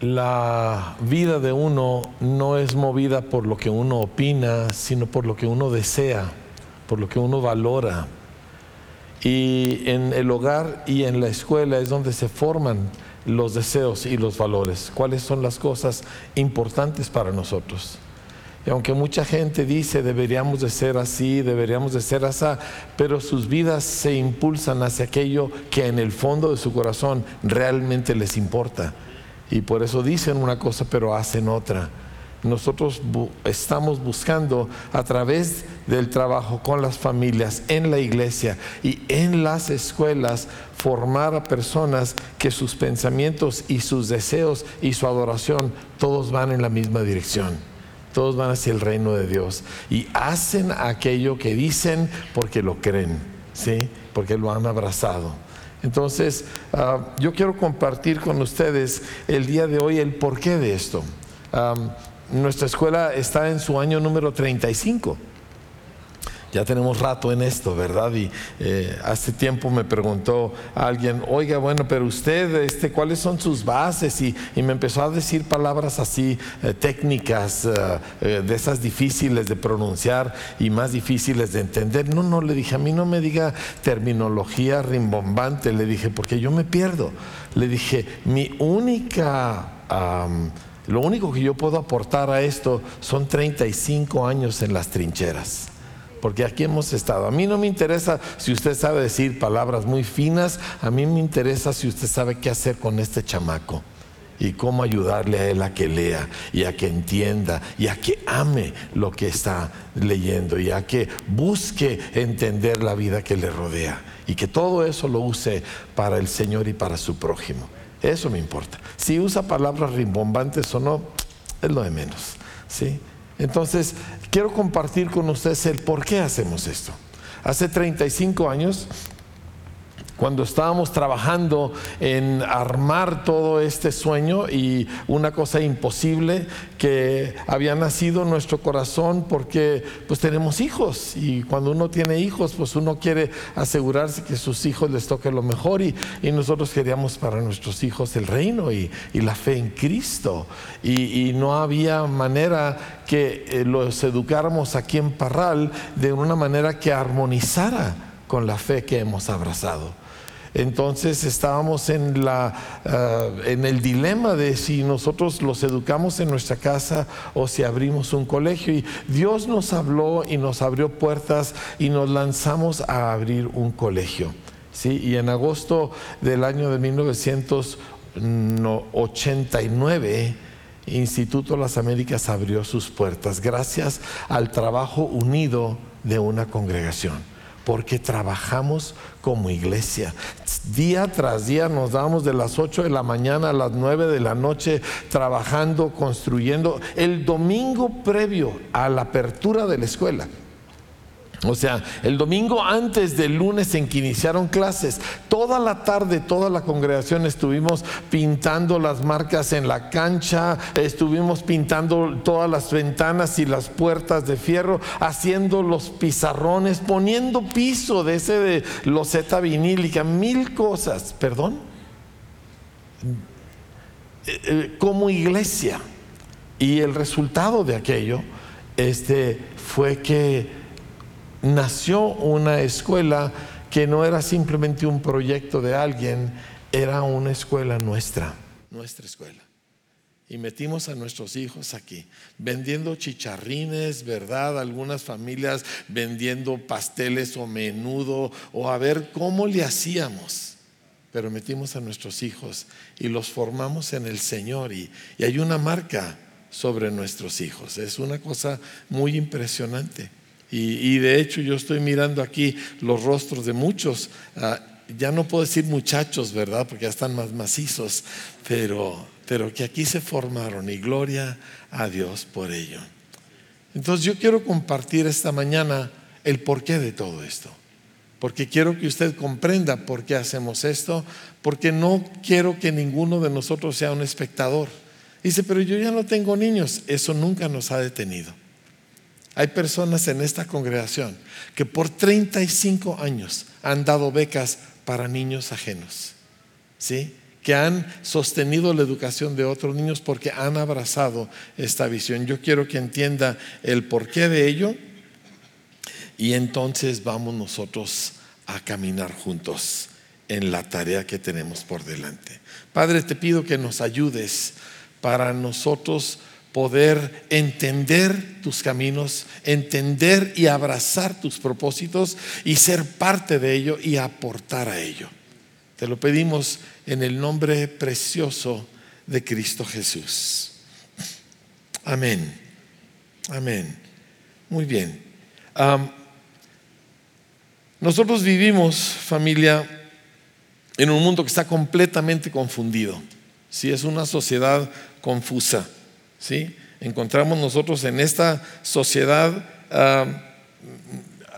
la vida de uno no es movida por lo que uno opina, sino por lo que uno desea, por lo que uno valora. Y en el hogar y en la escuela es donde se forman los deseos y los valores, cuáles son las cosas importantes para nosotros. Y aunque mucha gente dice deberíamos de ser así, deberíamos de ser así, pero sus vidas se impulsan hacia aquello que en el fondo de su corazón realmente les importa. Y por eso dicen una cosa pero hacen otra. Nosotros estamos buscando a través del trabajo con las familias, en la iglesia y en las escuelas, formar a personas que sus pensamientos y sus deseos y su adoración todos van en la misma dirección. Todos van hacia el reino de Dios y hacen aquello que dicen porque lo creen, ¿sí? Porque lo han abrazado. Entonces, ah, yo quiero compartir con ustedes el día de hoy el porqué de esto. nuestra escuela está en su año número 35 ya tenemos rato en esto, ¿verdad? Y eh, hace tiempo me preguntó alguien, oiga, bueno, pero usted, este, ¿cuáles son sus bases? Y, me empezó a decir palabras así, eh, técnicas, eh, de esas difíciles de pronunciar y más difíciles de entender. No, no, le dije, a mí no me diga terminología rimbombante, le dije, porque yo me pierdo. Le dije, mi única... lo único que yo puedo aportar a esto son 35 años en las trincheras porque aquí hemos estado. A mí no me interesa si usted sabe decir palabras muy finas, a mí me interesa si usted sabe qué hacer con este chamaco y cómo ayudarle a él a que lea y a que entienda y a que ame lo que está leyendo y a que busque entender la vida que le rodea y que todo eso lo use para el Señor y para su prójimo. Eso me importa. Si usa palabras rimbombantes o no, es lo de menos. ¿sí? Entonces, quiero compartir con ustedes el por qué hacemos esto. Hace 35 años cuando estábamos trabajando en armar todo este sueño y una cosa imposible que había nacido en nuestro corazón porque pues tenemos hijos y cuando uno tiene hijos pues uno quiere asegurarse que sus hijos les toque lo mejor y, nosotros queríamos para nuestros hijos el reino y, la fe en Cristo y, no había manera que eh, los educáramos aquí en Parral de una manera que armonizara con la fe que hemos abrazado. Entonces estábamos en, la, eh, en el dilema de si nosotros los educamos en nuestra casa o si abrimos un colegio. Y Dios nos habló y nos abrió puertas y nos lanzamos a abrir un colegio. ¿sí? Y en agosto del año de 1989, Instituto Las Américas abrió sus puertas gracias al trabajo unido de una congregación porque trabajamos como iglesia. Día tras día nos damos de las 8 de la mañana a las 9 de la noche trabajando, construyendo. El domingo previo a la apertura de la escuela, o sea, el domingo antes del lunes en que iniciaron clases, toda la tarde, toda la congregación estuvimos pintando las marcas en la cancha, estuvimos pintando todas las ventanas y las puertas de fierro, haciendo los pizarrones, poniendo piso de ese de loseta vinílica, mil cosas, perdón, eh, eh, como iglesia. Y el resultado de aquello este, fue que nació una escuela que no era simplemente un proyecto de alguien, era una escuela nuestra, nuestra escuela. Y metimos a nuestros hijos aquí, vendiendo chicharrines, ¿verdad? Algunas familias vendiendo pasteles o menudo, o a ver cómo le hacíamos. Pero metimos a nuestros hijos y los formamos en el Señor. Y, y hay una marca sobre nuestros hijos. Es una cosa muy impresionante. Y, de hecho yo estoy mirando aquí los rostros de muchos, ah, ya no puedo decir muchachos, ¿verdad? Porque ya están más macizos, pero, pero que aquí se formaron y gloria a Dios por ello. Entonces yo quiero compartir esta mañana el porqué de todo esto. Porque quiero que usted comprenda por qué hacemos esto, porque no quiero que ninguno de nosotros sea un espectador. Dice, pero yo ya no tengo niños. Eso nunca nos ha detenido. Hay personas en esta congregación que por 35 años han dado becas para niños ajenos. ¿Sí? que han sostenido la educación de otros niños porque han abrazado esta visión. Yo quiero que entienda el porqué de ello y entonces vamos nosotros a caminar juntos en la tarea que tenemos por delante. Padre, te pido que nos ayudes para nosotros poder entender tus caminos, entender y abrazar tus propósitos y ser parte de ello y aportar a ello. Te lo pedimos en el nombre precioso de Cristo Jesús. Amén. Amén. Muy bien. nosotros vivimos, familia, en un mundo que está completamente confundido. Si es una sociedad confusa. ¿Sí? Encontramos nosotros en esta sociedad,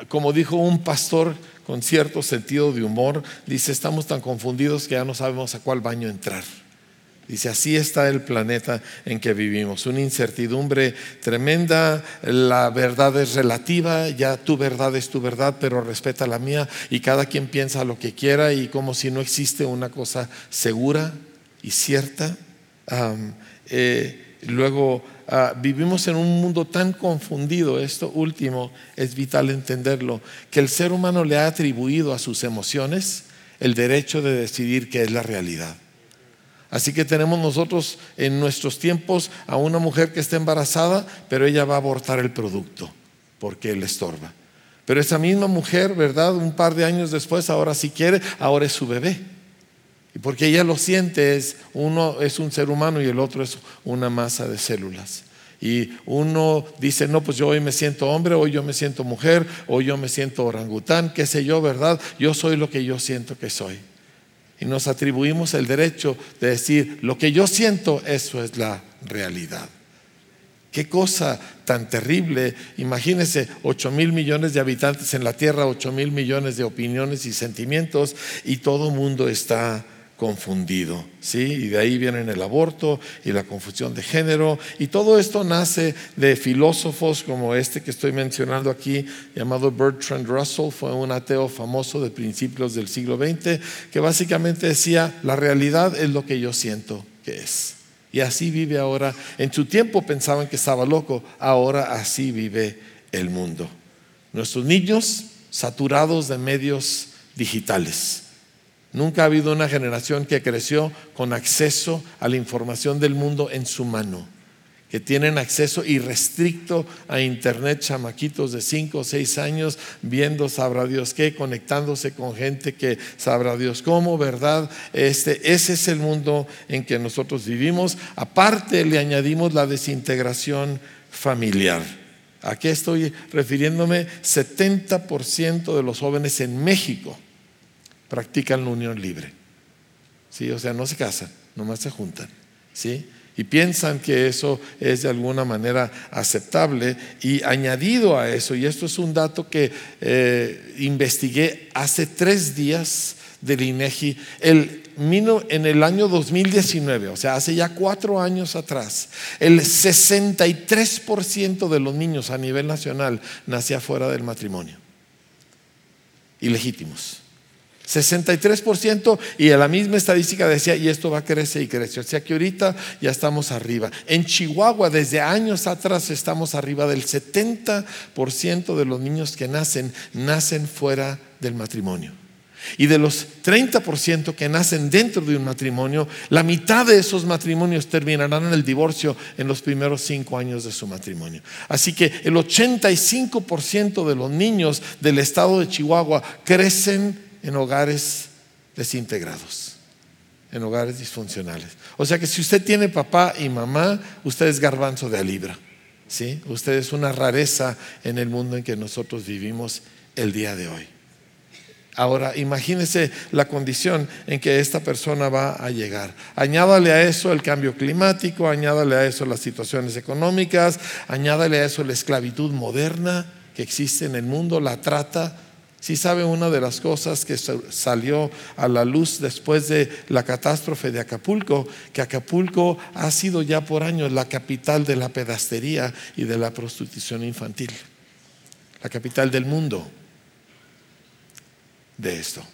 como dijo un pastor con cierto sentido de humor, dice, estamos tan confundidos que ya no sabemos a cuál baño entrar. Dice, así está el planeta en que vivimos, una incertidumbre tremenda, la verdad es relativa, ya tu verdad es tu verdad, pero respeta la mía y cada quien piensa lo que quiera y como si no existe una cosa segura y cierta. Eh, luego ah, vivimos en un mundo tan confundido, esto último es vital entenderlo, que el ser humano le ha atribuido a sus emociones el derecho de decidir qué es la realidad. Así que tenemos nosotros en nuestros tiempos a una mujer que está embarazada, pero ella va a abortar el producto porque le estorba. Pero esa misma mujer, ¿verdad? Un par de años después, ahora si quiere, ahora es su bebé. Porque ella lo siente, es uno es un ser humano y el otro es una masa de células. Y uno dice, no, pues yo hoy me siento hombre, hoy yo me siento mujer, hoy yo me siento orangután, qué sé yo, ¿verdad? Yo soy lo que yo siento que soy. Y nos atribuimos el derecho de decir, lo que yo siento, eso es la realidad. Qué cosa tan terrible. Imagínense 8 mil millones de habitantes en la Tierra, 8 mil millones de opiniones y sentimientos y todo mundo está confundido, ¿sí? Y de ahí vienen el aborto y la confusión de género y todo esto nace de filósofos como este que estoy mencionando aquí, llamado Bertrand Russell, fue un ateo famoso de principios del siglo XX, que básicamente decía, la realidad es lo que yo siento que es. Y así vive ahora, en su tiempo pensaban que estaba loco, ahora así vive el mundo. Nuestros niños saturados de medios digitales Nunca ha habido una generación que creció con acceso a la información del mundo en su mano, que tienen acceso irrestricto a Internet, chamaquitos de 5 o 6 años, viendo sabrá Dios qué, conectándose con gente que sabrá Dios cómo, ¿verdad? Este, ese es el mundo en que nosotros vivimos. Aparte le añadimos la desintegración familiar. ¿A qué estoy refiriéndome? 70% de los jóvenes en México practican la unión libre. ¿Sí? O sea, no se casan, nomás se juntan. ¿Sí? Y piensan que eso es de alguna manera aceptable. Y añadido a eso, y esto es un dato que eh, investigué hace tres días del INEGI, el, en el año 2019, o sea, hace ya cuatro años atrás, el 63% de los niños a nivel nacional nacía fuera del matrimonio. Ilegítimos. 63% y la misma estadística decía, y esto va a crecer y crecer. O sea que ahorita ya estamos arriba. En Chihuahua, desde años atrás, estamos arriba del 70% de los niños que nacen, nacen fuera del matrimonio. Y de los 30% que nacen dentro de un matrimonio, la mitad de esos matrimonios terminarán en el divorcio en los primeros cinco años de su matrimonio. Así que el 85% de los niños del estado de Chihuahua crecen en hogares desintegrados, en hogares disfuncionales. O sea que si usted tiene papá y mamá, usted es garbanzo de a libra. ¿sí? Usted es una rareza en el mundo en que nosotros vivimos el día de hoy. Ahora, imagínese la condición en que esta persona va a llegar. Añádale a eso el cambio climático, añádale a eso las situaciones económicas, añádale a eso la esclavitud moderna que existe en el mundo, la trata, si sabe una de las cosas que salió a la luz después de la catástrofe de Acapulco, que Acapulco ha sido ya por años la capital de la pedastería y de la prostitución infantil, la capital del mundo de esto.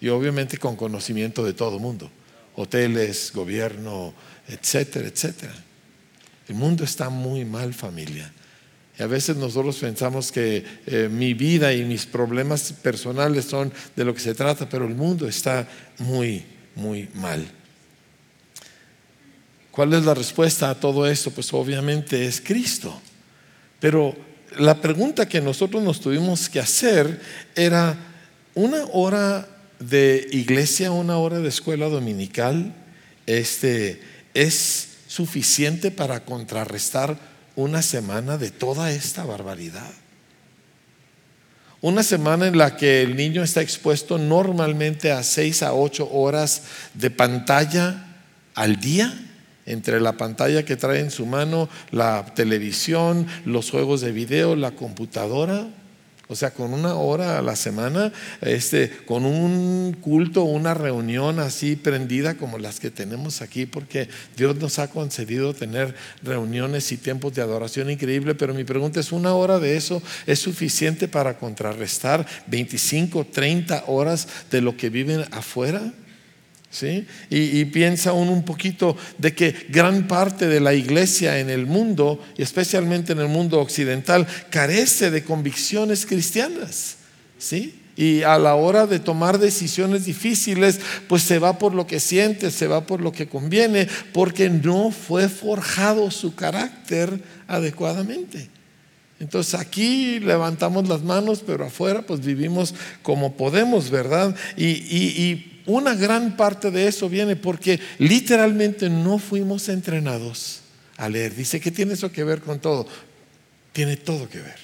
Y obviamente con conocimiento de todo el mundo, hoteles, gobierno, etcétera, etcétera. El mundo está muy mal, familia. A veces nosotros pensamos que eh, mi vida y mis problemas personales son de lo que se trata, pero el mundo está muy, muy mal. ¿Cuál es la respuesta a todo esto? Pues obviamente es Cristo. Pero la pregunta que nosotros nos tuvimos que hacer era, ¿una hora de iglesia, una hora de escuela dominical, este, es suficiente para contrarrestar una semana de toda esta barbaridad. Una semana en la que el niño está expuesto normalmente a seis a ocho horas de pantalla al día, entre la pantalla que trae en su mano, la televisión, los juegos de video, la computadora. O sea, con una hora a la semana, este, con un culto, una reunión así prendida como las que tenemos aquí, porque Dios nos ha concedido tener reuniones y tiempos de adoración increíble. Pero mi pregunta es, ¿una hora de eso es suficiente para contrarrestar 25, 30 horas de lo que viven afuera? ¿Sí? Y, piensa uno un poquito de que gran parte de la iglesia en el mundo, y especialmente en el mundo occidental, carece de convicciones cristianas. ¿Sí? Y a la hora de tomar decisiones difíciles, pues se va por lo que siente, se va por lo que conviene, porque no fue forjado su carácter adecuadamente. Entonces aquí levantamos las manos, pero afuera pues vivimos como podemos, ¿verdad? Y, y una gran parte de eso viene porque literalmente no fuimos entrenados a leer. Dice que tiene eso que ver con todo. Tiene todo que ver.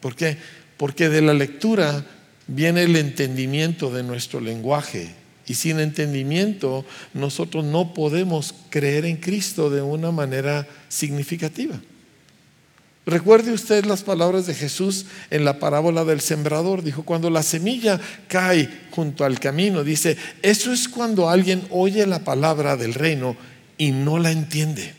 ¿Por qué? Porque de la lectura viene el entendimiento de nuestro lenguaje. Y sin entendimiento nosotros no podemos creer en Cristo de una manera significativa. Recuerde usted las palabras de Jesús en la parábola del sembrador. Dijo, cuando la semilla cae junto al camino, dice, eso es cuando alguien oye la palabra del reino y no la entiende.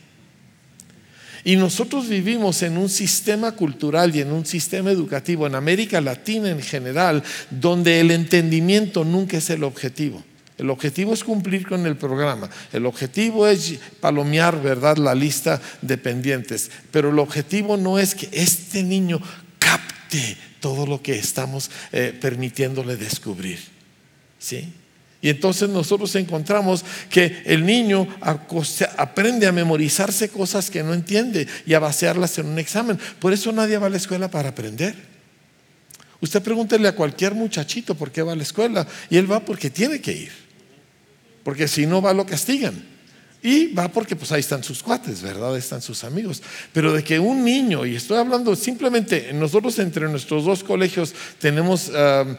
Y nosotros vivimos en un sistema cultural y en un sistema educativo en América Latina en general, donde el entendimiento nunca es el objetivo. El objetivo es cumplir con el programa. El objetivo es palomear, ¿verdad?, la lista de pendientes. Pero el objetivo no es que este niño capte todo lo que estamos eh, permitiéndole descubrir. ¿Sí? Y entonces nosotros encontramos que el niño aprende a memorizarse cosas que no entiende y a vaciarlas en un examen. Por eso nadie va a la escuela para aprender. Usted pregúntele a cualquier muchachito por qué va a la escuela y él va porque tiene que ir porque si no va lo castigan. Y va porque pues ahí están sus cuates, ¿verdad? Ahí están sus amigos. Pero de que un niño, y estoy hablando simplemente, nosotros entre nuestros dos colegios tenemos, eh,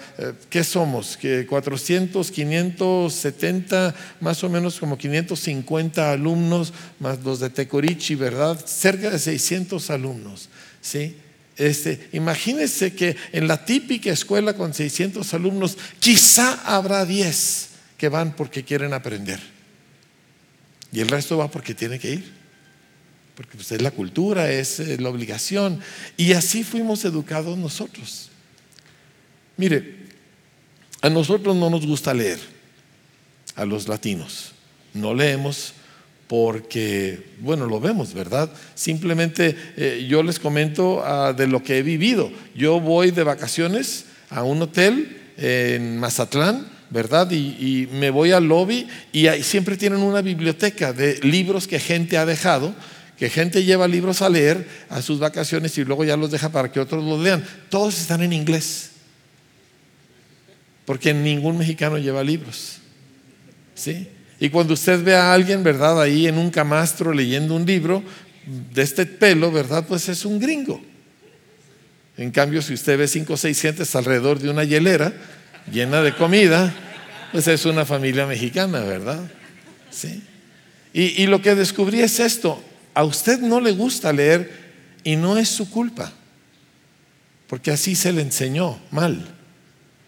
¿qué somos? Que 400, 570, más o menos como 550 alumnos, más los de Tecorichi, ¿verdad? Cerca de 600 alumnos, ¿sí? Este, imagínense que en la típica escuela con 600 alumnos, quizá habrá 10 que van porque quieren aprender. Y el resto va porque tiene que ir. Porque pues, es la cultura, es la obligación. Y así fuimos educados nosotros. Mire, a nosotros no nos gusta leer, a los latinos. No leemos porque, bueno, lo vemos, ¿verdad? Simplemente eh, yo les comento ah, de lo que he vivido. Yo voy de vacaciones a un hotel en Mazatlán ¿verdad? Y, me voy al lobby y siempre tienen una biblioteca de libros que gente ha dejado, que gente lleva libros a leer a sus vacaciones y luego ya los deja para que otros los lean. Todos están en inglés, porque ningún mexicano lleva libros. ¿Sí? Y cuando usted ve a alguien, ¿verdad? Ahí en un camastro leyendo un libro de este pelo, ¿verdad? Pues es un gringo. En cambio, si usted ve cinco o seis gentes alrededor de una hielera, llena de comida, pues es una familia mexicana, ¿verdad? Sí. Y, y lo que descubrí es esto, a usted no le gusta leer y no es su culpa, porque así se le enseñó mal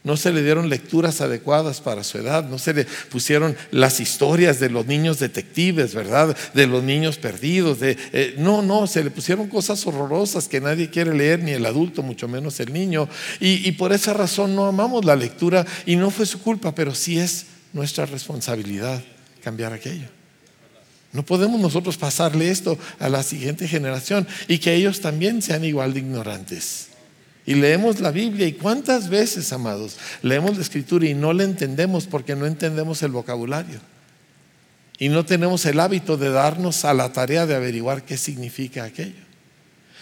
no se le dieron lecturas adecuadas para su edad, no se le pusieron las historias de los niños detectives, ¿verdad? De los niños perdidos, eh, no, no, se le pusieron cosas horrorosas que nadie quiere leer, ni el adulto, mucho menos el niño. Y por esa razón no amamos la lectura y no fue su culpa, pero sí es nuestra responsabilidad cambiar aquello. No podemos nosotros pasarle esto a la siguiente generación y que ellos también sean igual de ignorantes. Y leemos la Biblia y cuántas veces, amados, leemos la escritura y no la entendemos porque no entendemos el vocabulario. Y no tenemos el hábito de darnos a la tarea de averiguar qué significa aquello.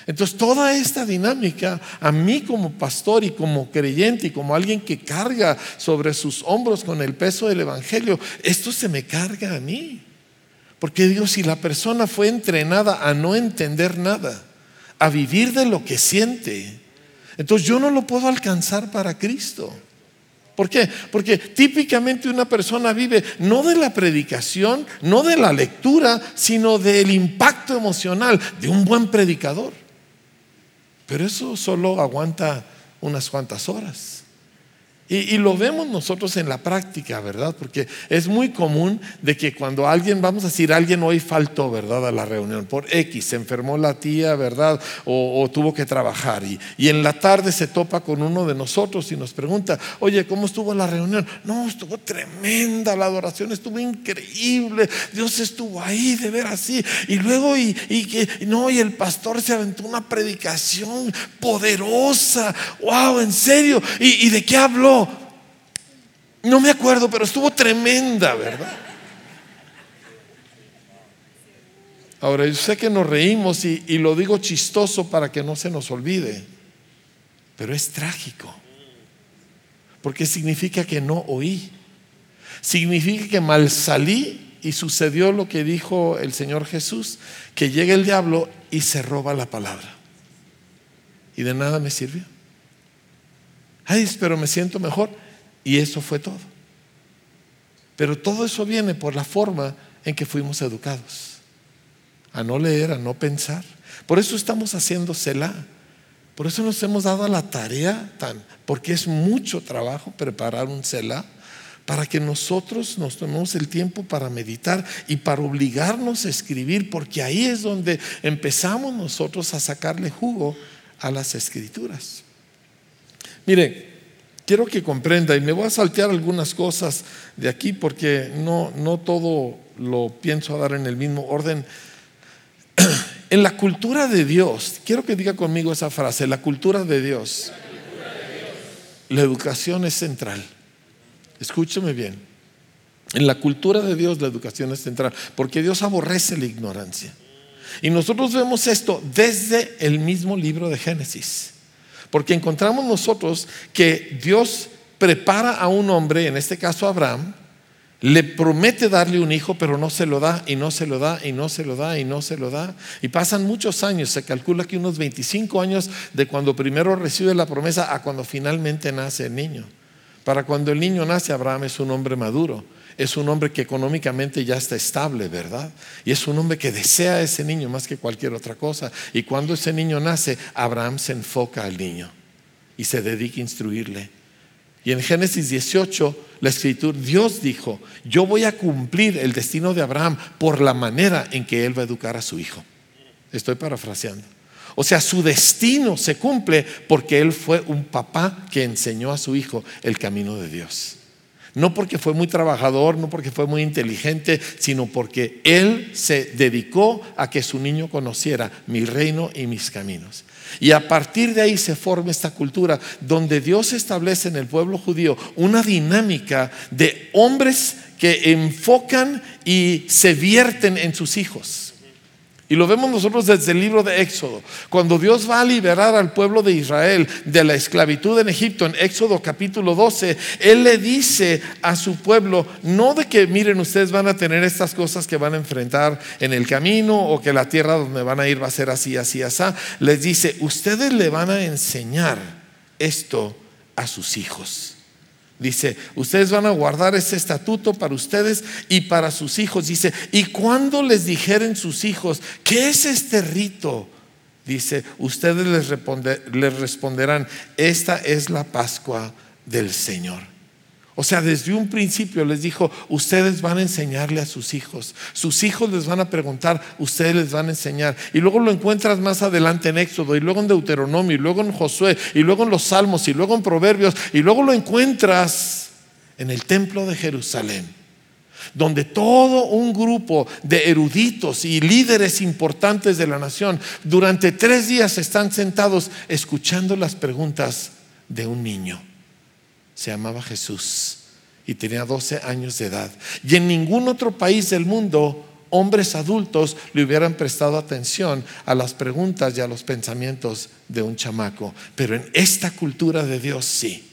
Entonces, toda esta dinámica, a mí como pastor y como creyente y como alguien que carga sobre sus hombros con el peso del Evangelio, esto se me carga a mí. Porque digo, si la persona fue entrenada a no entender nada, a vivir de lo que siente, entonces yo no lo puedo alcanzar para Cristo. ¿Por qué? Porque típicamente una persona vive no de la predicación, no de la lectura, sino del impacto emocional de un buen predicador. Pero eso solo aguanta unas cuantas horas. Y, lo vemos nosotros en la práctica, ¿verdad? Porque es muy común de que cuando alguien, vamos a decir, alguien hoy faltó, ¿verdad? A la reunión por X, se enfermó la tía, ¿verdad? O, tuvo que trabajar. Y, y, en la tarde se topa con uno de nosotros y nos pregunta, oye, ¿cómo estuvo la reunión? No, estuvo tremenda, la adoración estuvo increíble, Dios estuvo ahí de ver así. Y luego, y, que, no, y el pastor se aventó una predicación poderosa, wow, en serio. ¿Y, y de qué habló? No me acuerdo, pero estuvo tremenda, ¿verdad? Ahora, yo sé que nos reímos y, lo digo chistoso para que no se nos olvide, pero es trágico, porque significa que no oí, significa que mal salí y sucedió lo que dijo el Señor Jesús, que llega el diablo y se roba la palabra. Y de nada me sirvió. Ay, pero me siento mejor. Y eso fue todo. Pero todo eso viene por la forma en que fuimos educados. A no leer, a no pensar. Por eso estamos haciendo Selah. Por eso nos hemos dado la tarea tan, porque es mucho trabajo preparar un Selah para que nosotros nos tomemos el tiempo para meditar y para obligarnos a escribir, porque ahí es donde empezamos nosotros a sacarle jugo a las escrituras. Mire, quiero que comprenda, y me voy a saltear algunas cosas de aquí porque no, no todo lo pienso dar en el mismo orden. En la cultura de Dios, quiero que diga conmigo esa frase, la cultura de Dios, la educación es central. Escúcheme bien. En la cultura de Dios la educación es central, porque Dios aborrece la ignorancia. Y nosotros vemos esto desde el mismo libro de Génesis. Porque encontramos nosotros que Dios prepara a un hombre, en este caso Abraham, le promete darle un hijo, pero no se lo da, y no se lo da, y no se lo da, y no se lo da. Y pasan muchos años, se calcula que unos 25 años de cuando primero recibe la promesa a cuando finalmente nace el niño. Para cuando el niño nace, Abraham es un hombre maduro es un hombre que económicamente ya está estable, ¿verdad? Y es un hombre que desea a ese niño más que cualquier otra cosa. Y cuando ese niño nace, Abraham se enfoca al niño y se dedica a instruirle. Y en Génesis 18, la escritura, Dios dijo, yo voy a cumplir el destino de Abraham por la manera en que él va a educar a su hijo. Estoy parafraseando. O sea, su destino se cumple porque él fue un papá que enseñó a su hijo el camino de Dios no porque fue muy trabajador, no porque fue muy inteligente, sino porque él se dedicó a que su niño conociera mi reino y mis caminos. Y a partir de ahí se forma esta cultura donde Dios establece en el pueblo judío una dinámica de hombres que enfocan y se vierten en sus hijos. Y lo vemos nosotros desde el libro de Éxodo. Cuando Dios va a liberar al pueblo de Israel de la esclavitud en Egipto, en Éxodo capítulo 12, Él le dice a su pueblo, no de que miren ustedes van a tener estas cosas que van a enfrentar en el camino o que la tierra donde van a ir va a ser así, así, así. Les dice, ustedes le van a enseñar esto a sus hijos. Dice, ustedes van a guardar ese estatuto para ustedes y para sus hijos. Dice, y cuando les dijeren sus hijos, ¿qué es este rito? Dice, ustedes les, les responderán, esta es la Pascua del Señor. O sea, desde un principio les dijo, ustedes van a enseñarle a sus hijos, sus hijos les van a preguntar, ustedes les van a enseñar. Y luego lo encuentras más adelante en Éxodo, y luego en Deuteronomio, y luego en Josué, y luego en los Salmos, y luego en Proverbios, y luego lo encuentras en el templo de Jerusalén, donde todo un grupo de eruditos y líderes importantes de la nación durante tres días están sentados escuchando las preguntas de un niño. Se llamaba Jesús y tenía 12 años de edad. Y en ningún otro país del mundo hombres adultos le hubieran prestado atención a las preguntas y a los pensamientos de un chamaco. Pero en esta cultura de Dios sí.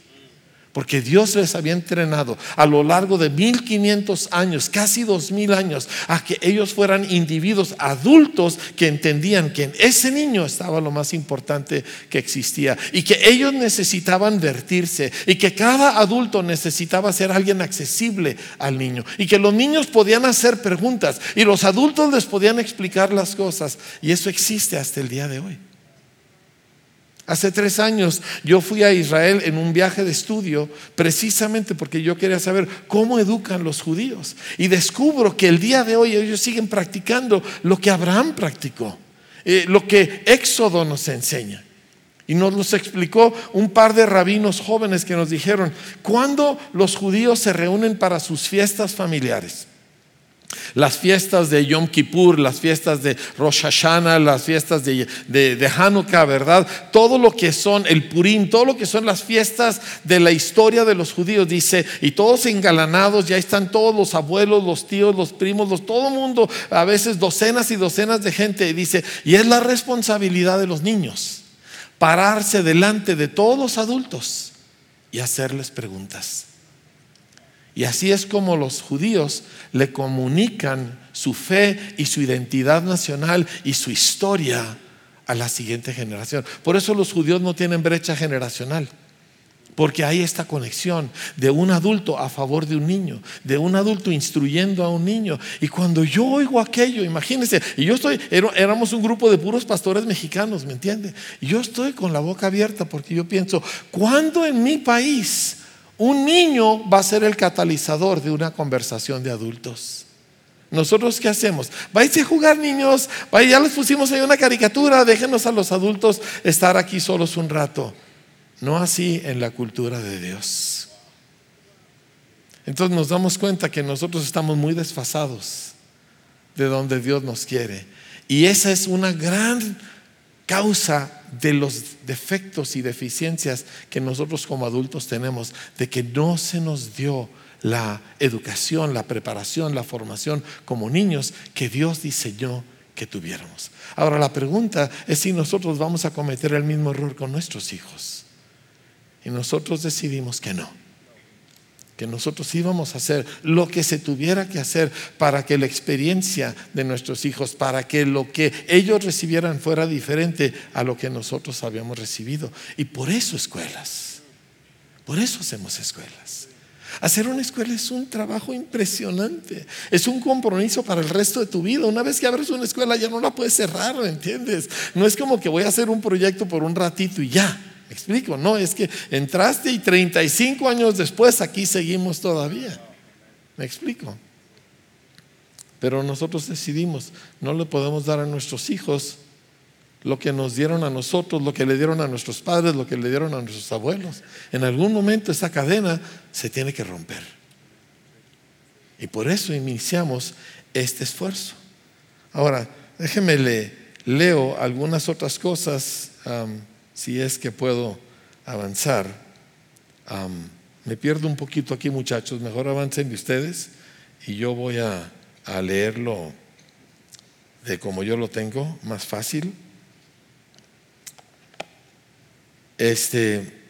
Porque Dios les había entrenado a lo largo de 1500 años, casi 2000 años, a que ellos fueran individuos adultos que entendían que en ese niño estaba lo más importante que existía y que ellos necesitaban vertirse y que cada adulto necesitaba ser alguien accesible al niño y que los niños podían hacer preguntas y los adultos les podían explicar las cosas. Y eso existe hasta el día de hoy. Hace tres años yo fui a Israel en un viaje de estudio precisamente porque yo quería saber cómo educan los judíos. Y descubro que el día de hoy ellos siguen practicando lo que Abraham practicó, eh, lo que Éxodo nos enseña. Y nos los explicó un par de rabinos jóvenes que nos dijeron, ¿cuándo los judíos se reúnen para sus fiestas familiares? Las fiestas de Yom Kippur, las fiestas de Rosh Hashanah, las fiestas de, Hanukkah, ¿verdad? Todo lo que son el Purim, todo lo que son las fiestas de la historia de los judíos, dice, y todos engalanados, ya están todos los abuelos, los tíos, los primos, todo el mundo, a veces docenas y docenas de gente, dice, y es la responsabilidad de los niños pararse delante de todos los adultos y hacerles preguntas. Y así es como los judíos le comunican su fe y su identidad nacional y su historia a la siguiente generación. Por eso los judíos no tienen brecha generacional. Porque hay esta conexión de un adulto a favor de un niño, de un adulto instruyendo a un niño. Y cuando yo oigo aquello, imagínense, y yo estoy, éramos un grupo de puros pastores mexicanos, ¿me entiende? Yo estoy con la boca abierta porque yo pienso, ¿cuándo en mi país un niño va a ser el catalizador de una conversación de adultos. ¿Nosotros qué hacemos? Vais a jugar niños, ya les pusimos ahí una caricatura, déjenos a los adultos estar aquí solos un rato. No así en la cultura de Dios. Entonces nos damos cuenta que nosotros estamos muy desfasados de donde Dios nos quiere. Y esa es una gran causa de los defectos y deficiencias que nosotros como adultos tenemos, de que no se nos dio la educación, la preparación, la formación como niños que Dios diseñó que tuviéramos. Ahora la pregunta es si nosotros vamos a cometer el mismo error con nuestros hijos. Y nosotros decidimos que no que nosotros íbamos a hacer lo que se tuviera que hacer para que la experiencia de nuestros hijos, para que lo que ellos recibieran fuera diferente a lo que nosotros habíamos recibido. Y por eso escuelas, por eso hacemos escuelas. Hacer una escuela es un trabajo impresionante, es un compromiso para el resto de tu vida. Una vez que abres una escuela ya no la puedes cerrar, ¿me entiendes? No es como que voy a hacer un proyecto por un ratito y ya explico? No, es que entraste y 35 años después aquí seguimos todavía. ¿Me explico? Pero nosotros decidimos, no le podemos dar a nuestros hijos lo que nos dieron a nosotros, lo que le dieron a nuestros padres, lo que le dieron a nuestros abuelos. En algún momento esa cadena se tiene que romper. Y por eso iniciamos este esfuerzo. Ahora, déjeme le leo algunas otras cosas si es que puedo avanzar. me pierdo un poquito aquí, muchachos. Mejor avancen de ustedes y yo voy a, a leerlo de como yo lo tengo, más fácil. Este.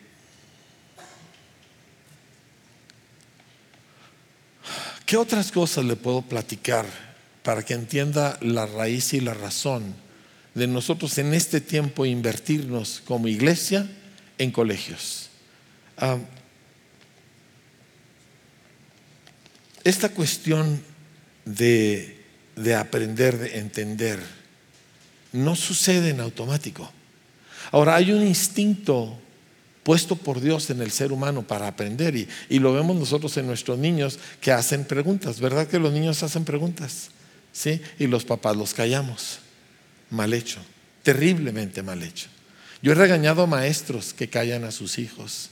¿Qué otras cosas le puedo platicar para que entienda la raíz y la razón de nosotros en este tiempo invertirnos como iglesia en colegios. Ah, esta cuestión de, de aprender, de entender, no sucede en automático. Ahora, hay un instinto puesto por Dios en el ser humano para aprender y, y, lo vemos nosotros en nuestros niños que hacen preguntas, ¿verdad que los niños hacen preguntas? ¿Sí? Y los papás los callamos mal hecho, terriblemente mal hecho. Yo he regañado a maestros que callan a sus hijos.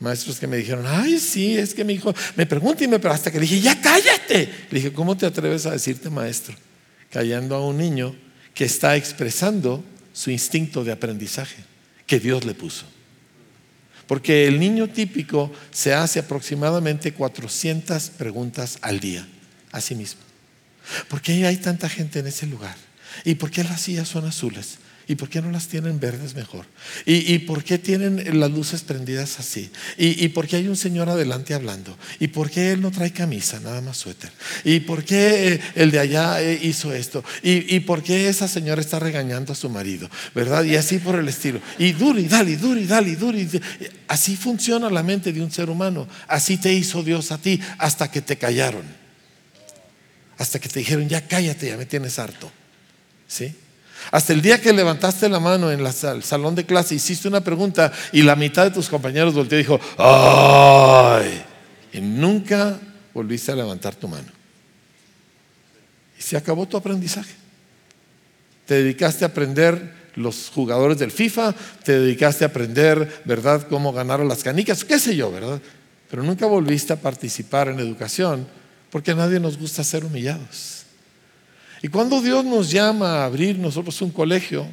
maestros que me dijeron, ay, sí, es que mi hijo me pregunta y me pero hasta que le dije, ya cállate. Le dije, ¿cómo te atreves a decirte maestro? Callando a un niño que está expresando su instinto de aprendizaje que Dios le puso. Porque el niño típico se hace aproximadamente 400 preguntas al día a sí mismo. ¿Por qué hay tanta gente en ese lugar? ¿Y por qué las sillas son azules? ¿Y por qué no las tienen verdes mejor? ¿Y, por qué tienen las luces prendidas así? ¿Y, por qué hay un señor adelante hablando? ¿Y por qué él no trae camisa, nada más suéter? ¿Y por qué eh, el de allá eh, hizo esto? ¿Y, por qué esa señora está regañando a su marido? ¿Verdad? Y así por el estilo. Y duri, dale, duri, dale, duri. Así funciona la mente de un ser humano. Así te hizo Dios a ti hasta que te callaron. Hasta que te dijeron, ya cállate, ya me tienes harto. ¿Sí? Hasta el día que levantaste la mano en el salón de clase, hiciste una pregunta y la mitad de tus compañeros volteó y dijo, ¡ay! Y nunca volviste a levantar tu mano. Y se acabó tu aprendizaje. Te dedicaste a aprender los jugadores del FIFA, te dedicaste a aprender, ¿verdad?, cómo ganaron las canicas, qué sé yo, ¿verdad? Pero nunca volviste a participar en educación porque a nadie nos gusta ser humillados. Y cuando Dios nos llama a abrir nosotros un colegio,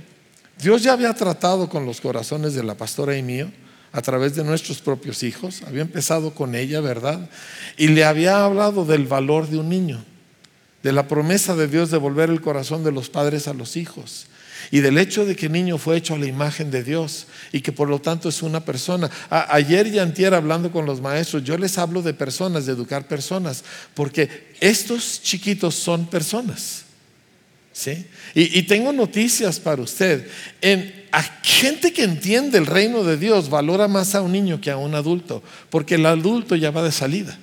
Dios ya había tratado con los corazones de la pastora y mío a través de nuestros propios hijos, había empezado con ella, ¿verdad? Y le había hablado del valor de un niño, de la promesa de Dios de volver el corazón de los padres a los hijos y del hecho de que el niño fue hecho a la imagen de Dios y que por lo tanto es una persona. ayer y antier hablando con los maestros, yo les hablo de personas, de educar personas, porque estos chiquitos son personas. ¿Sí? Y, tengo noticias para usted. En, a gente que entiende el reino de Dios valora más a un niño que a un adulto, porque el adulto ya va de salida.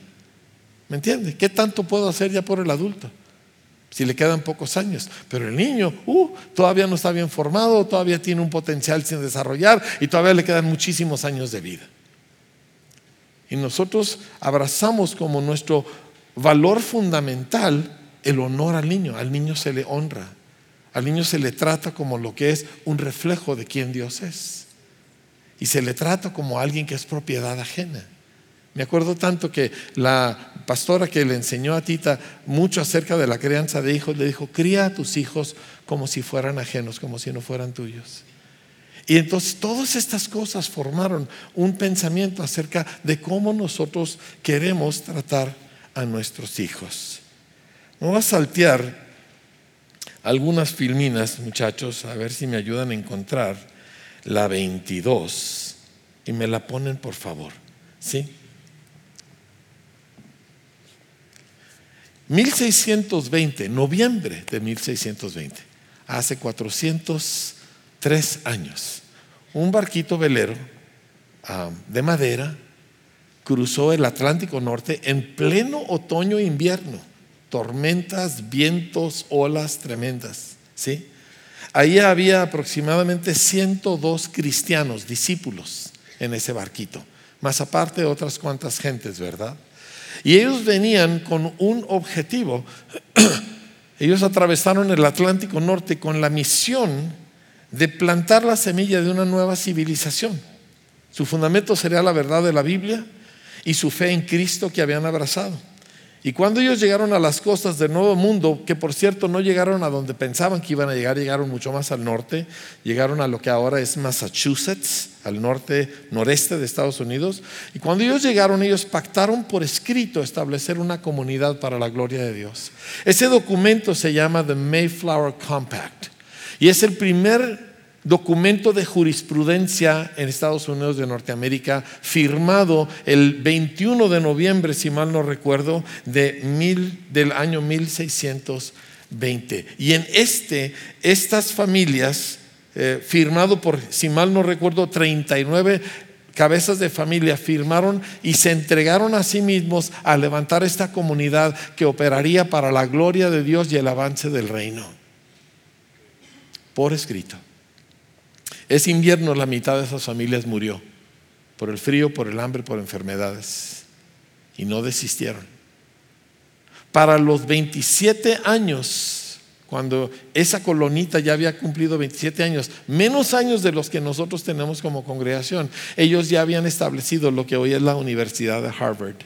¿Me entiende? ¿Qué tanto puedo hacer ya por el adulto? Si le quedan pocos años. Pero el niño, uh, todavía no está bien formado, todavía tiene un potencial sin desarrollar y todavía le quedan muchísimos años de vida. Y nosotros abrazamos como nuestro valor fundamental el honor al niño. Al niño se le honra. Al niño se le trata como lo que es un reflejo de quien Dios es. Y se le trata como alguien que es propiedad ajena. Me acuerdo tanto que la pastora que le enseñó a Tita mucho acerca de la crianza de hijos, le dijo, cría a tus hijos como si fueran ajenos, como si no fueran tuyos. Y entonces todas estas cosas formaron un pensamiento acerca de cómo nosotros queremos tratar a nuestros hijos. Vamos a saltear algunas filminas, muchachos, a ver si me ayudan a encontrar la 22 y me la ponen, por favor. ¿Sí? 1620, noviembre de 1620, hace 403 años, un barquito velero ah, de madera cruzó el Atlántico Norte en pleno otoño e invierno tormentas, vientos, olas tremendas. ¿sí? Ahí había aproximadamente 102 cristianos, discípulos, en ese barquito, más aparte otras cuantas gentes, ¿verdad? Y ellos venían con un objetivo. ellos atravesaron el Atlántico Norte con la misión de plantar la semilla de una nueva civilización. Su fundamento sería la verdad de la Biblia y su fe en Cristo que habían abrazado. Y cuando ellos llegaron a las costas del Nuevo Mundo, que por cierto no llegaron a donde pensaban que iban a llegar, llegaron mucho más al norte, llegaron a lo que ahora es Massachusetts, al norte, noreste de Estados Unidos. Y cuando ellos llegaron, ellos pactaron por escrito establecer una comunidad para la gloria de Dios. Ese documento se llama The Mayflower Compact. Y es el primer documento de jurisprudencia en Estados Unidos de Norteamérica, firmado el 21 de noviembre, si mal no recuerdo, de del año 1620. Y en este, estas familias, eh, firmado por, si mal no recuerdo, 39 cabezas de familia firmaron y se entregaron a sí mismos a levantar esta comunidad que operaría para la gloria de Dios y el avance del reino. Por escrito. Ese invierno la mitad de esas familias murió por el frío, por el hambre, por enfermedades. Y no desistieron. Para los 27 años cuando esa colonita ya había cumplido 27 años, menos años de los que nosotros tenemos como congregación, ellos ya habían establecido lo que hoy es la Universidad de Harvard.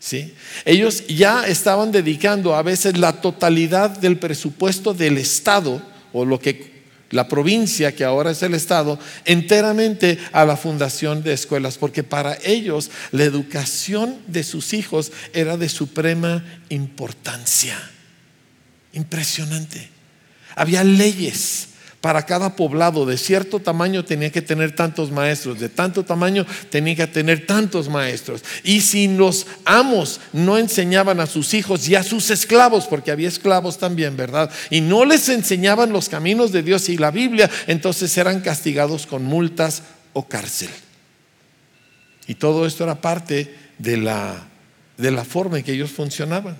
¿Sí? Ellos ya estaban dedicando a veces la totalidad del presupuesto del Estado o lo que la provincia, que ahora es el Estado, enteramente a la fundación de escuelas, porque para ellos la educación de sus hijos era de suprema importancia. Impresionante. Había leyes para cada poblado de cierto tamaño tenía que tener tantos maestros, de tanto tamaño tenía que tener tantos maestros. Y si los amos no enseñaban a sus hijos y a sus esclavos, porque había esclavos también, ¿verdad? Y no les enseñaban los caminos de Dios y la Biblia, entonces eran castigados con multas o cárcel. Y todo esto era parte de la, de la forma en que ellos funcionaban.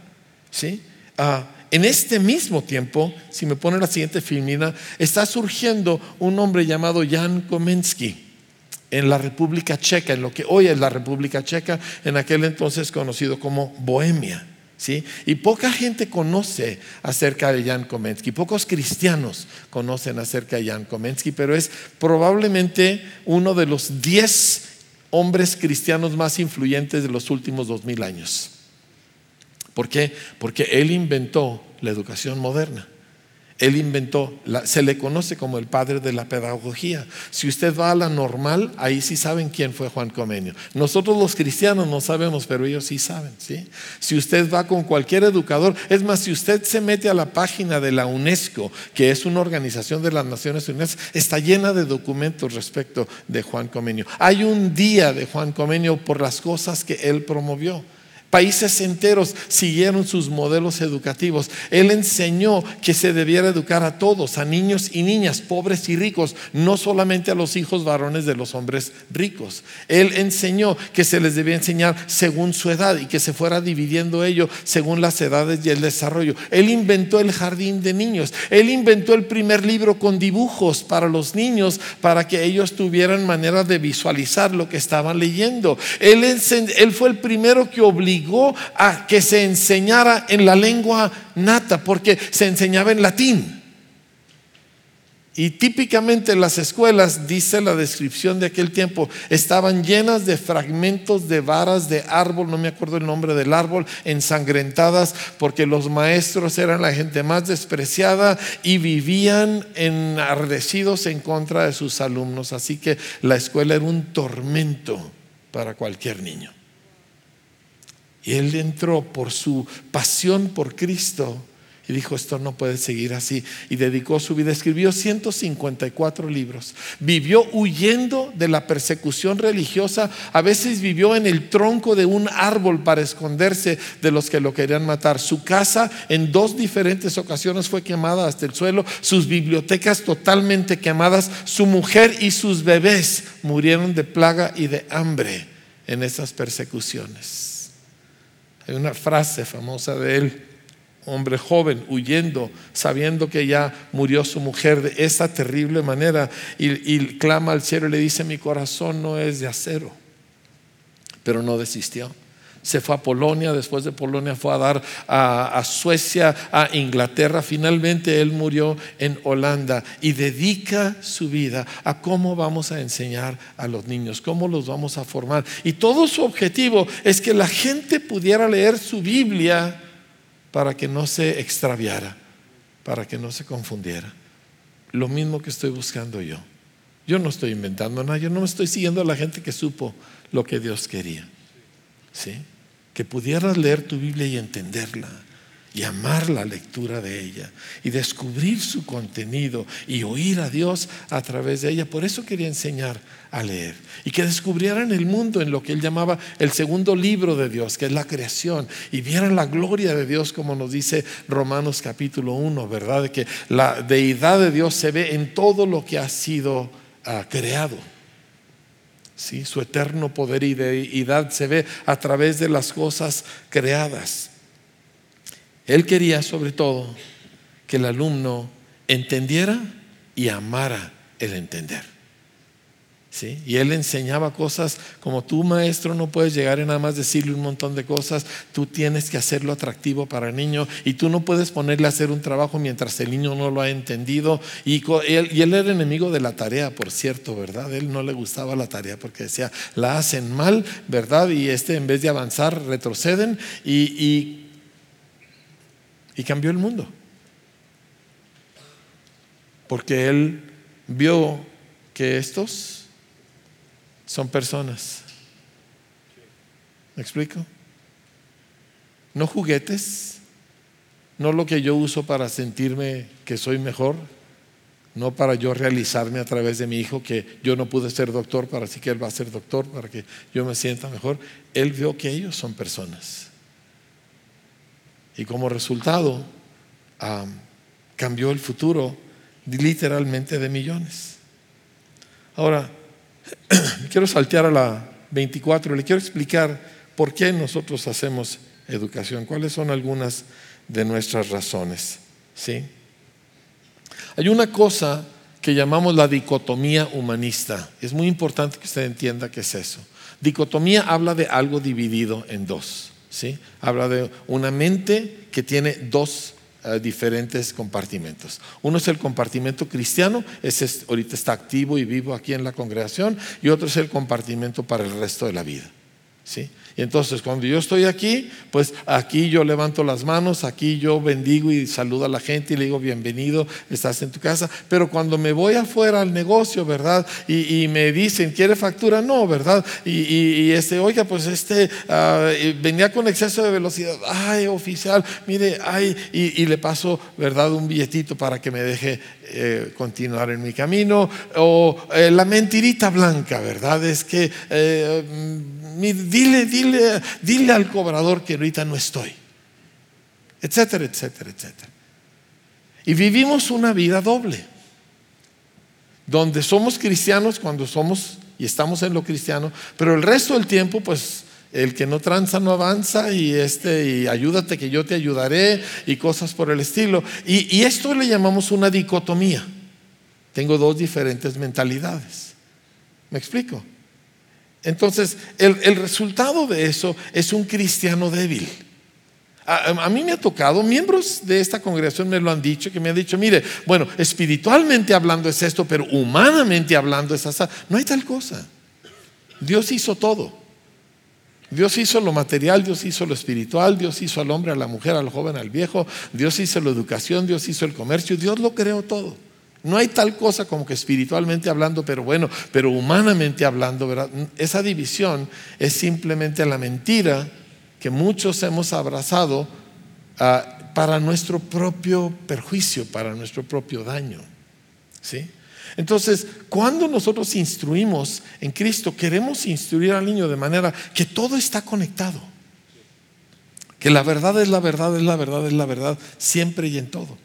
¿sí? Ah, en este mismo tiempo, si me pone la siguiente filmina, está surgiendo un hombre llamado Jan Komensky en la República Checa, en lo que hoy es la República Checa, en aquel entonces conocido como Bohemia. ¿Sí? Y poca gente conoce acerca de Jan Komensky, pocos cristianos conocen acerca de Jan Komensky, pero es probablemente uno de los diez hombres cristianos más influyentes de los últimos dos mil años. ¿Por qué? Porque él inventó la educación moderna. Él inventó, se le conoce como el padre de la pedagogía. Si usted va a la normal, ahí sí saben quién fue Juan Comenio. Nosotros los cristianos no sabemos, pero ellos sí saben. ¿sí? Si usted va con cualquier educador, es más, si usted se mete a la página de la UNESCO, que es una organización de las Naciones Unidas, está llena de documentos respecto de Juan Comenio. Hay un día de Juan Comenio por las cosas que él promovió. Países enteros siguieron sus modelos educativos. Él enseñó que se debiera educar a todos, a niños y niñas, pobres y ricos, no solamente a los hijos varones de los hombres ricos. Él enseñó que se les debía enseñar según su edad y que se fuera dividiendo ello según las edades y el desarrollo. Él inventó el jardín de niños. Él inventó el primer libro con dibujos para los niños para que ellos tuvieran manera de visualizar lo que estaban leyendo. Él, él fue el primero que obligó a que se enseñara en la lengua nata, porque se enseñaba en latín. Y típicamente las escuelas, dice la descripción de aquel tiempo, estaban llenas de fragmentos de varas de árbol, no me acuerdo el nombre del árbol, ensangrentadas, porque los maestros eran la gente más despreciada y vivían enardecidos en contra de sus alumnos. Así que la escuela era un tormento para cualquier niño. Y él entró por su pasión por Cristo y dijo, esto no puede seguir así. Y dedicó su vida, escribió 154 libros. Vivió huyendo de la persecución religiosa. A veces vivió en el tronco de un árbol para esconderse de los que lo querían matar. Su casa en dos diferentes ocasiones fue quemada hasta el suelo. Sus bibliotecas totalmente quemadas. Su mujer y sus bebés murieron de plaga y de hambre en esas persecuciones. Hay una frase famosa de él, hombre joven, huyendo, sabiendo que ya murió su mujer de esa terrible manera, y, clama al cielo y le dice, mi corazón no es de acero, pero no desistió se fue a Polonia, después de Polonia fue a dar a, Suecia, a Inglaterra, finalmente él murió en Holanda y dedica su vida a cómo vamos a enseñar a los niños, cómo los vamos a formar. Y todo su objetivo es que la gente pudiera leer su Biblia para que no se extraviara, para que no se confundiera. Lo mismo que estoy buscando yo. Yo no estoy inventando nada, yo no estoy siguiendo a la gente que supo lo que Dios quería. ¿Sí? Que pudieras leer tu Biblia y entenderla y amar la lectura de ella y descubrir su contenido y oír a Dios a través de ella. Por eso quería enseñar a leer y que descubrieran el mundo en lo que él llamaba el segundo libro de Dios, que es la creación, y vieran la gloria de Dios como nos dice Romanos capítulo 1, ¿verdad? De que la deidad de Dios se ve en todo lo que ha sido ah, creado. Su eterno poder y deidad se ve a través de las cosas creadas. Él quería sobre todo que el alumno entendiera y amara el entender. ¿Sí? Y él enseñaba cosas como tú maestro no puedes llegar y nada más decirle un montón de cosas, tú tienes que hacerlo atractivo para el niño y tú no puedes ponerle a hacer un trabajo mientras el niño no lo ha entendido. Y él, era enemigo de la tarea, por cierto, ¿verdad? Él no le gustaba la tarea porque decía, la hacen mal, ¿verdad? Y este en vez de avanzar retroceden y cambió el mundo. Porque él vio que estos son personas. ¿Me explico? No juguetes, no lo que yo uso para sentirme que soy mejor, no para yo realizarme a través de mi hijo, que yo no pude ser doctor, para así que él va a ser doctor, para que yo me sienta mejor. Él vio que ellos son personas. Y como resultado, cambió el futuro literalmente de millones. Ahora, quiero saltear a la 24, le quiero explicar por qué nosotros hacemos educación, cuáles son algunas de nuestras razones. ¿sí? Hay una cosa que llamamos la dicotomía humanista. Es muy importante que usted entienda qué es eso. Dicotomía habla de algo dividido en dos. ¿sí? Habla de una mente que tiene dos diferentes compartimentos. Uno es el compartimento cristiano, ese ahorita está activo y vivo aquí en la congregación, y otro es el compartimento para el resto de la vida. ¿sí? Y entonces cuando yo estoy aquí, pues aquí yo levanto las manos, aquí yo bendigo y saludo a la gente y le digo bienvenido, estás en tu casa. Pero cuando me voy afuera al negocio, ¿verdad? Y, me dicen, ¿quiere factura? No, ¿verdad? Y, este, oiga, pues este ah, venía con exceso de velocidad. Ay, oficial, mire, ay, y, le paso, ¿verdad? Un billetito para que me deje eh, continuar en mi camino. O eh, la mentirita blanca, ¿verdad? Es que... Eh, dile, dile, dile al cobrador que ahorita no estoy. Etcétera, etcétera, etcétera. Y vivimos una vida doble, donde somos cristianos cuando somos y estamos en lo cristiano, pero el resto del tiempo, pues el que no tranza no avanza y este ayúdate que yo te ayudaré y cosas por el estilo. Y, y esto le llamamos una dicotomía. Tengo dos diferentes mentalidades. ¿Me explico? Entonces, el, resultado de eso es un cristiano débil. A, mí me ha tocado, miembros de esta congregación me lo han dicho, que me han dicho, mire, bueno, espiritualmente hablando es esto, pero humanamente hablando es así. No hay tal cosa. Dios hizo todo. Dios hizo lo material, Dios hizo lo espiritual, Dios hizo al hombre, a la mujer, al joven, al viejo, Dios hizo la educación, Dios hizo el comercio, Dios lo creó todo. No hay tal cosa como que espiritualmente hablando, pero bueno, pero humanamente hablando, ¿verdad? Esa división es simplemente la mentira que muchos hemos abrazado ah, para nuestro propio perjuicio, para nuestro propio daño. ¿Sí? Entonces, cuando nosotros instruimos en Cristo, queremos instruir al niño de manera que todo está conectado. Que la verdad es la verdad, es la verdad, es la verdad, siempre y en todo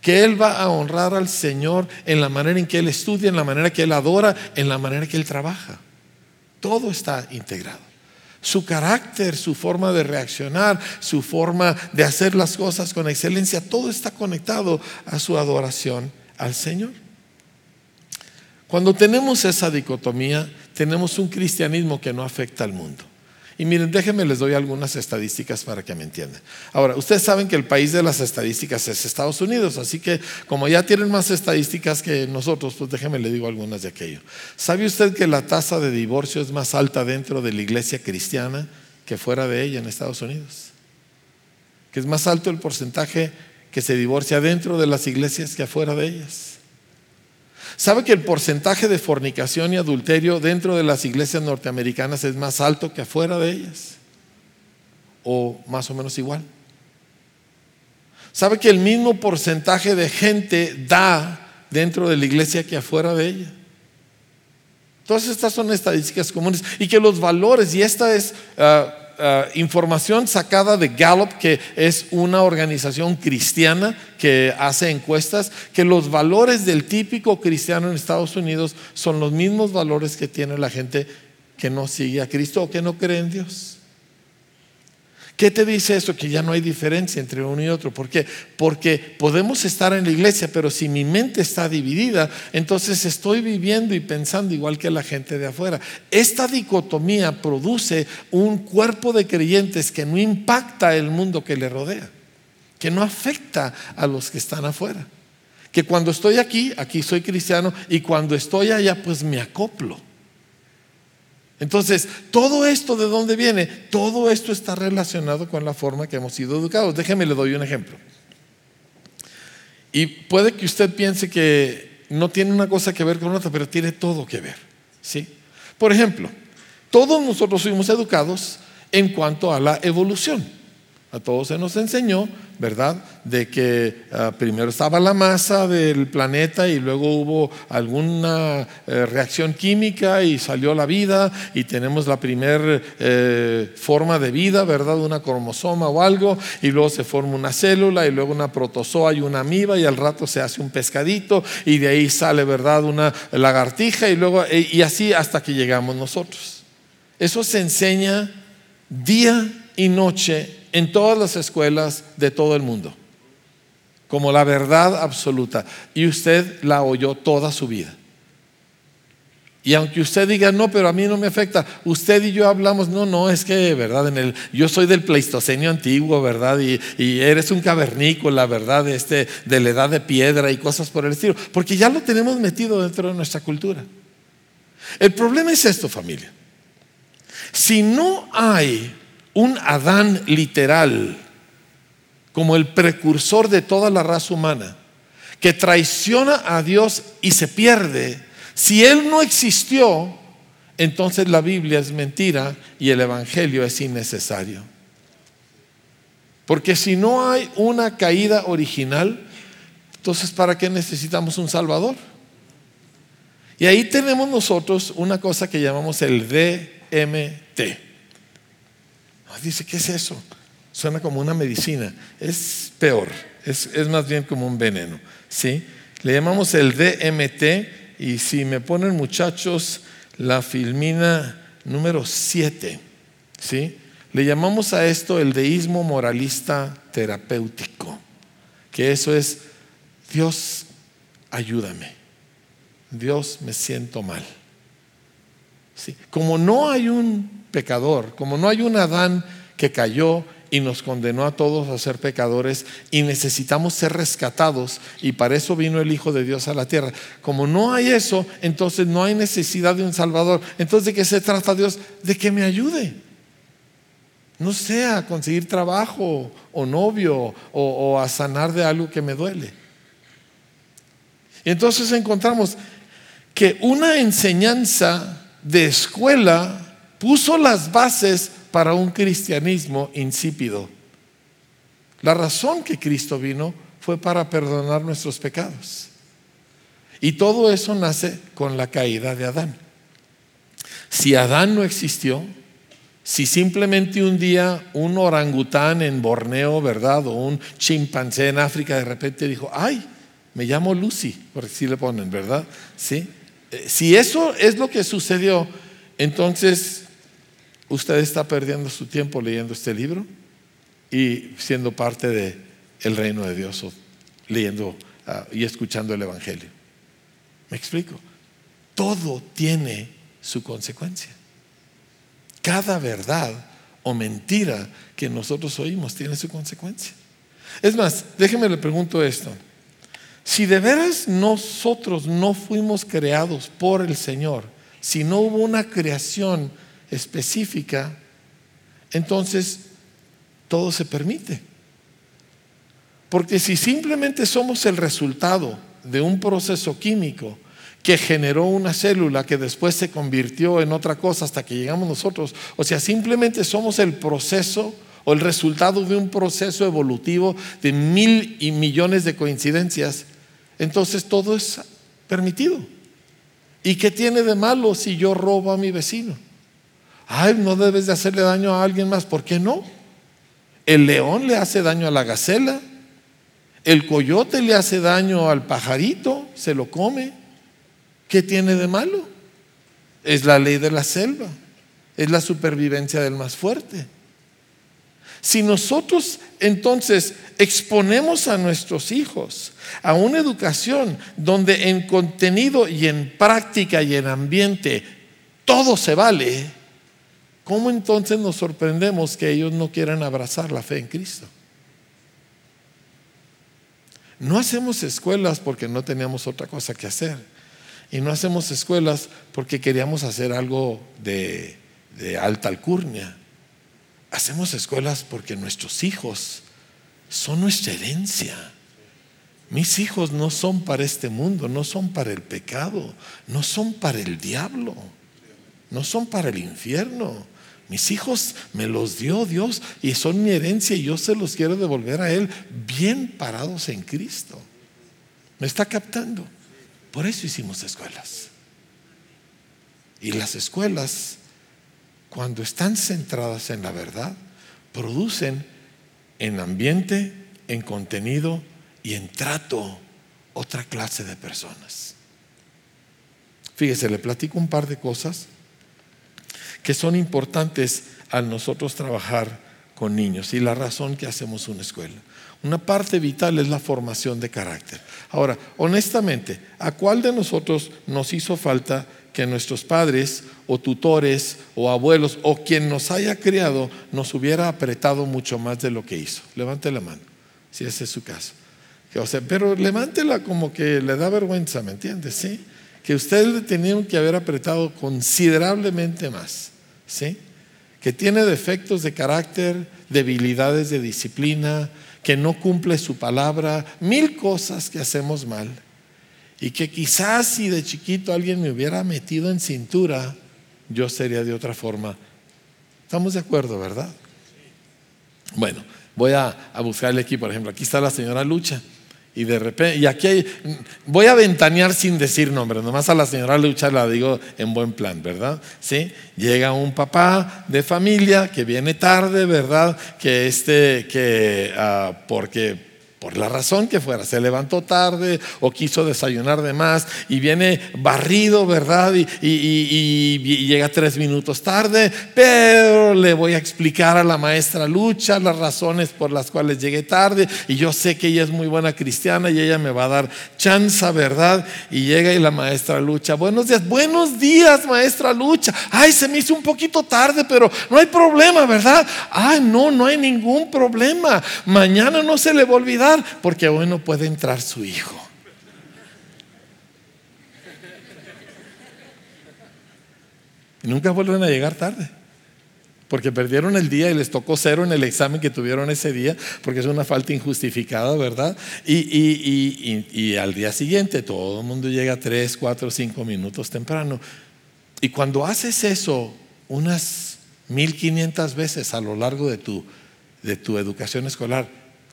que Él va a honrar al Señor en la manera en que Él estudia, en la manera que Él adora, en la manera que Él trabaja. Todo está integrado. Su carácter, su forma de reaccionar, su forma de hacer las cosas con excelencia, todo está conectado a su adoración al Señor. Cuando tenemos esa dicotomía, tenemos un cristianismo que no afecta al mundo. Y miren, déjenme les doy algunas estadísticas para que me entiendan. Ahora, ustedes saben que el país de las estadísticas es Estados Unidos, así que como ya tienen más estadísticas que nosotros, pues déjenme les digo algunas de aquello. ¿Sabe usted que la tasa de divorcio es más alta dentro de la iglesia cristiana que fuera de ella en Estados Unidos? Que es más alto el porcentaje que se divorcia dentro de las iglesias que afuera de ellas. ¿Sabe que el porcentaje de fornicación y adulterio dentro de las iglesias norteamericanas es más alto que afuera de ellas? ¿O más o menos igual? ¿Sabe que el mismo porcentaje de gente da dentro de la iglesia que afuera de ella? Todas estas son estadísticas comunes y que los valores, y esta es ah, eh, información sacada de Gallup, que es una organización cristiana que hace encuestas, que los valores del típico cristiano en Estados Unidos son los mismos valores que tiene la gente que no sigue a Cristo o que no cree en Dios. ¿Qué te dice eso? Que ya no hay diferencia entre uno y otro. ¿Por qué? Porque podemos estar en la iglesia, pero si mi mente está dividida, entonces estoy viviendo y pensando igual que la gente de afuera. Esta dicotomía produce un cuerpo de creyentes que no impacta el mundo que le rodea, que no afecta a los que están afuera. Que cuando estoy aquí, aquí soy cristiano, y cuando estoy allá, pues me acoplo. Entonces, todo esto de dónde viene? Todo esto está relacionado con la forma que hemos sido educados. Déjeme le doy un ejemplo. Y puede que usted piense que no tiene una cosa que ver con otra, pero tiene todo que ver. ¿sí? Por ejemplo, todos nosotros fuimos educados en cuanto a la evolución. A todos se nos enseñó, ¿verdad? De que ah, primero estaba la masa del planeta y luego hubo alguna eh, reacción química y salió la vida y tenemos la primera eh, forma de vida, ¿verdad? Una cromosoma o algo y luego se forma una célula y luego una protozoa y una amiba y al rato se hace un pescadito y de ahí sale, ¿verdad? Una lagartija y luego y así hasta que llegamos nosotros. Eso se enseña día y noche en todas las escuelas de todo el mundo, como la verdad absoluta. Y usted la oyó toda su vida. Y aunque usted diga, no, pero a mí no me afecta, usted y yo hablamos, no, no, es que, ¿verdad? Yo soy del Pleistocenio antiguo, ¿verdad? Y, y, eres un cavernícola, ¿verdad? Este, de la edad de piedra y cosas por el estilo, porque ya lo tenemos metido dentro de nuestra cultura. El problema es esto, familia. Si no hay un Adán literal, como el precursor de toda la raza humana, que traiciona a Dios y se pierde, si Él no existió, entonces la Biblia es mentira y el Evangelio es innecesario. Porque si no hay una caída original, entonces ¿para qué necesitamos un Salvador? Y ahí tenemos nosotros una cosa que llamamos el DMT. Ah, dice, ¿qué es eso? Suena como una medicina. Es peor, es, más bien como un veneno. ¿sí? Le llamamos el DMT y si me ponen muchachos la filmina número 7, ¿sí? le llamamos a esto el deísmo moralista terapéutico, que eso es, Dios, ayúdame, Dios, me siento mal. ¿Sí? Como no hay un pecador, como no hay un Adán que cayó y nos condenó a todos a ser pecadores y necesitamos ser rescatados y para eso vino el Hijo de Dios a la tierra. Como no hay eso, entonces no hay necesidad de un Salvador. Entonces, ¿de qué se trata Dios? De que me ayude. No sea conseguir trabajo o novio o, o a sanar de algo que me duele. Y entonces encontramos que una enseñanza de escuela puso las bases para un cristianismo insípido. La razón que Cristo vino fue para perdonar nuestros pecados. Y todo eso nace con la caída de Adán. Si Adán no existió, si simplemente un día un orangután en Borneo, ¿verdad? O un chimpancé en África de repente dijo, ay, me llamo Lucy, por si le ponen, ¿verdad? ¿Sí? Eh, si eso es lo que sucedió, entonces usted está perdiendo su tiempo leyendo este libro y siendo parte del el reino de Dios o leyendo ah, y escuchando el Evangelio. ¿Me explico? Todo tiene su consecuencia. Cada verdad o mentira que nosotros oímos tiene su consecuencia. Es más, déjeme le pregunto esto. Si de veras nosotros no fuimos creados por el Señor, si no hubo una creación específica, entonces todo se permite. Porque si simplemente somos el resultado de un proceso químico que generó una célula que después se convirtió en otra cosa hasta que llegamos nosotros, o sea, simplemente somos el proceso o el resultado de un proceso evolutivo de mil y millones de coincidencias, entonces todo es permitido. ¿Y qué tiene de malo si yo robo a mi vecino? Ay, no debes de hacerle daño a alguien más. ¿Por qué no? El león le hace daño a la gacela, el coyote le hace daño al pajarito, se lo come. ¿Qué tiene de malo? Es la ley de la selva, es la supervivencia del más fuerte. Si nosotros entonces exponemos a nuestros hijos a una educación donde en contenido y en práctica y en ambiente todo se vale, ¿cómo entonces nos sorprendemos que ellos no quieran abrazar la fe en Cristo? No hacemos escuelas porque no teníamos otra cosa que hacer. Y no hacemos escuelas porque queríamos hacer algo de, alta alcurnia. Hacemos escuelas porque nuestros hijos son nuestra herencia. Mis hijos no son para este mundo, no son para el pecado, no son para el diablo, no son para el infierno. Mis hijos me los dio Dios y son mi herencia y yo se los quiero devolver a Él bien parados en Cristo. ¿Me está captando? Por eso hicimos escuelas. Y las escuelas, cuando están centradas en la verdad, producen en ambiente, en contenido y en trato otra clase de personas. Fíjese, le platico un par de cosas que son importantes al nosotros trabajar con niños y la razón que hacemos una escuela. Una parte vital es la formación de carácter. Ahora, honestamente, ¿a cuál de nosotros nos hizo falta que nuestros padres o tutores o abuelos o quien nos haya criado nos hubiera apretado mucho más de lo que hizo? Levante la mano, si ese es su caso. O sea, pero levántela como que le da vergüenza, ¿me entiendes? ¿Sí? Que ustedes le tenían que haber apretado considerablemente más. ¿Sí? Que tiene defectos de carácter, debilidades de disciplina, que no cumple su palabra, mil cosas que hacemos mal. Y que quizás si de chiquito alguien me hubiera metido en cintura, yo sería de otra forma. Estamos de acuerdo, ¿verdad? Bueno, voy a, buscarle aquí, por ejemplo, aquí está la señora Lucha. Y de repente, y aquí hay, voy a ventanear sin decir nombre, nomás a la señora Lucha la digo en buen plan, ¿verdad? ¿Sí? Llega un papá de familia que viene tarde, ¿verdad? Que este, que, uh, porque por la razón que fuera, se levantó tarde o quiso desayunar de más y viene barrido, ¿verdad? Y, llega tres minutos tarde, pero le voy a explicar a la maestra Lucha las razones por las cuales llegué tarde y yo sé que ella es muy buena cristiana y ella me va a dar chance, ¿verdad? Y llega y la maestra Lucha, buenos días, buenos días, maestra Lucha. Ay, se me hizo un poquito tarde, pero no hay problema, ¿verdad? Ay, no, no hay ningún problema. Mañana no se le va a olvidar porque hoy no puede entrar su hijo. Nunca vuelven a llegar tarde. Porque perdieron el día y les tocó cero en el examen que tuvieron ese día, porque es una falta injustificada, ¿verdad? Y, y al día siguiente todo el mundo llega tres, cuatro, cinco minutos temprano. Y cuando haces eso unas 1500 veces a lo largo de tu, de tu educación escolar,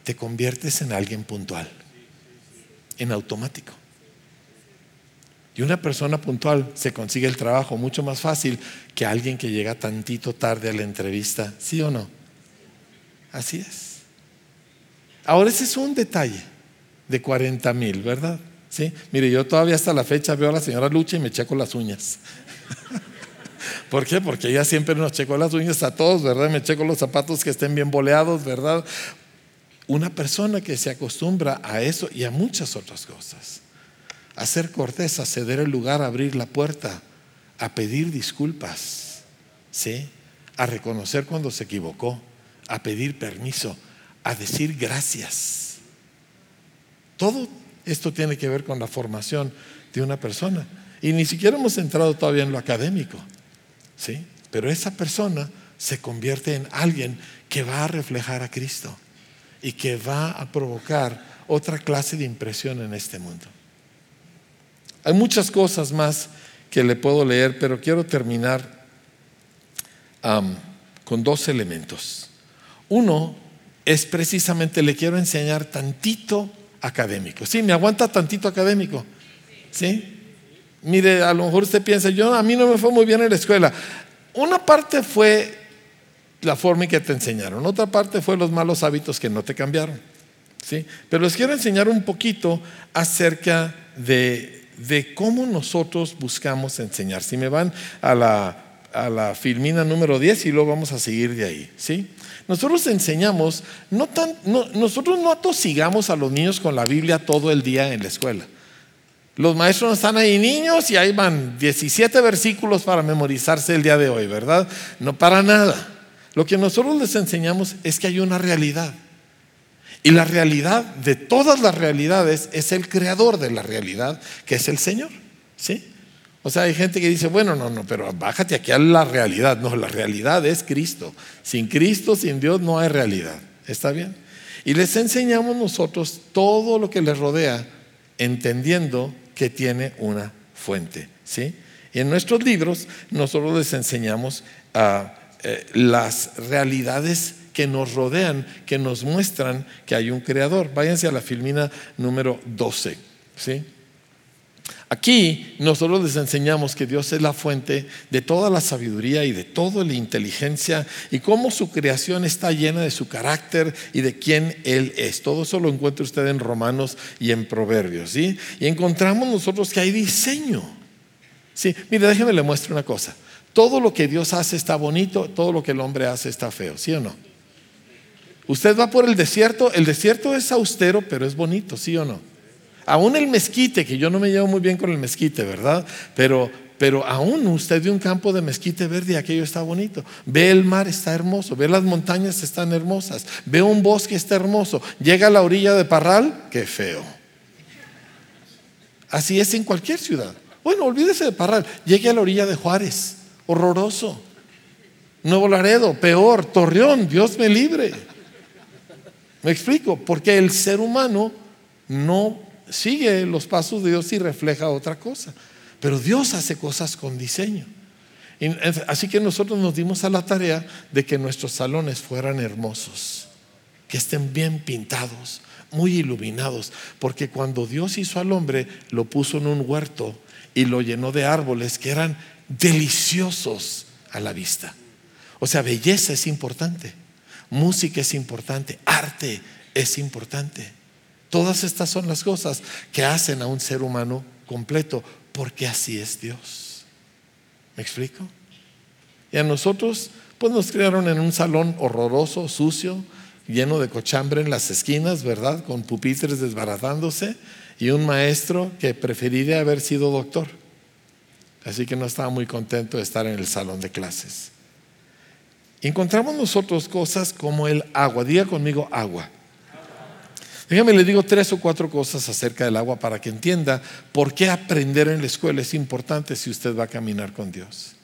te conviertes en alguien puntual, en automático. Y una persona puntual se consigue el trabajo mucho más fácil que alguien que llega tantito tarde a la entrevista, ¿sí o no? Así es. Ahora ese es un detalle de 40 mil, ¿verdad? ¿Sí? Mire, yo todavía hasta la fecha veo a la señora Lucha y me checo las uñas. ¿Por qué? Porque ella siempre nos checó las uñas a todos, ¿verdad? Me checo los zapatos que estén bien boleados, ¿verdad? Una persona que se acostumbra a eso y a muchas otras cosas. A ser cortés, a ceder el lugar, a abrir la puerta, a pedir disculpas, ¿sí? A reconocer cuando se equivocó, a pedir permiso, a decir gracias. Todo esto tiene que ver con la formación de una persona. Y ni siquiera hemos entrado todavía en lo académico, ¿sí? Pero esa persona se convierte en alguien que va a reflejar a Cristo y que va a provocar otra clase de impresión en este mundo. Hay muchas cosas más que le puedo leer, pero quiero terminar con dos elementos. Uno es precisamente, le quiero enseñar tantito académico. Sí, me aguanta tantito académico. ¿Sí? Mire, a lo mejor usted piensa, yo a mí no me fue muy bien en la escuela. Una parte fue la forma en que te enseñaron. Otra parte fue los malos hábitos que no te cambiaron. ¿sí? Pero les quiero enseñar un poquito acerca de, cómo nosotros buscamos enseñar. Si me van a la a la filmina número 10 y luego vamos a seguir de ahí. ¿sí? Nosotros enseñamos, no tan, nosotros no atosigamos a los niños con la Biblia todo el día en la escuela. Los maestros están ahí niños y ahí van 17 versículos para memorizarse el día de hoy, ¿verdad? No para nada. Lo que nosotros les enseñamos es que hay una realidad. Y la realidad de todas las realidades es el creador de la realidad, que es el Señor. ¿Sí? O sea, hay gente que dice, bueno, no, no, pero bájate aquí a la realidad. No, la realidad es Cristo. Sin Cristo, sin Dios, no hay realidad. ¿Está bien? Y les enseñamos nosotros todo lo que les rodea, entendiendo que tiene una fuente. ¿sí? Y en nuestros libros, nosotros les enseñamos a eh, las realidades que nos rodean, que nos muestran que hay un creador. Váyanse a la filmina número 12. ¿sí? Aquí nosotros les enseñamos que Dios es la fuente de toda la sabiduría y de toda la inteligencia y cómo su creación está llena de su carácter y de quién Él es. Todo eso lo encuentra usted en Romanos y en Proverbios. ¿sí? Y encontramos nosotros que hay diseño. Sí, mire, déjeme le muestro una cosa. Todo lo que Dios hace está bonito, todo lo que el hombre hace está feo, ¿sí o no? Usted va por el desierto, el desierto es austero, pero es bonito, ¿sí o no? Aún el mezquite, que yo no me llevo muy bien con el mezquite, ¿verdad? Pero, pero aún usted ve un campo de mezquite verde aquello está bonito. Ve el mar, está hermoso. Ve las montañas, están hermosas. Ve un bosque, está hermoso. Llega a la orilla de Parral, qué feo. Así es en cualquier ciudad. Bueno, olvídese de Parral. Llegue a la orilla de Juárez, horroroso. Nuevo Laredo, peor. Torreón, Dios me libre. Me explico, porque el ser humano no sigue los pasos de Dios y refleja otra cosa. Pero Dios hace cosas con diseño. Así que nosotros nos dimos a la tarea de que nuestros salones fueran hermosos, que estén bien pintados, muy iluminados, porque cuando Dios hizo al hombre, lo puso en un huerto y lo llenó de árboles que eran deliciosos a la vista. O sea, belleza es importante, música es importante, arte es importante. Todas estas son las cosas que hacen a un ser humano completo, porque así es Dios. ¿Me explico? Y a nosotros, pues nos criaron en un salón horroroso, sucio, lleno de cochambre en las esquinas, ¿verdad? Con pupitres desbaratándose y un maestro que preferiría haber sido doctor. Así que no estaba muy contento de estar en el salón de clases. Encontramos nosotros cosas como el agua. Diga conmigo agua. Déjame le digo tres o cuatro cosas acerca del agua para que entienda por qué aprender en la escuela es importante si usted va a caminar con Dios.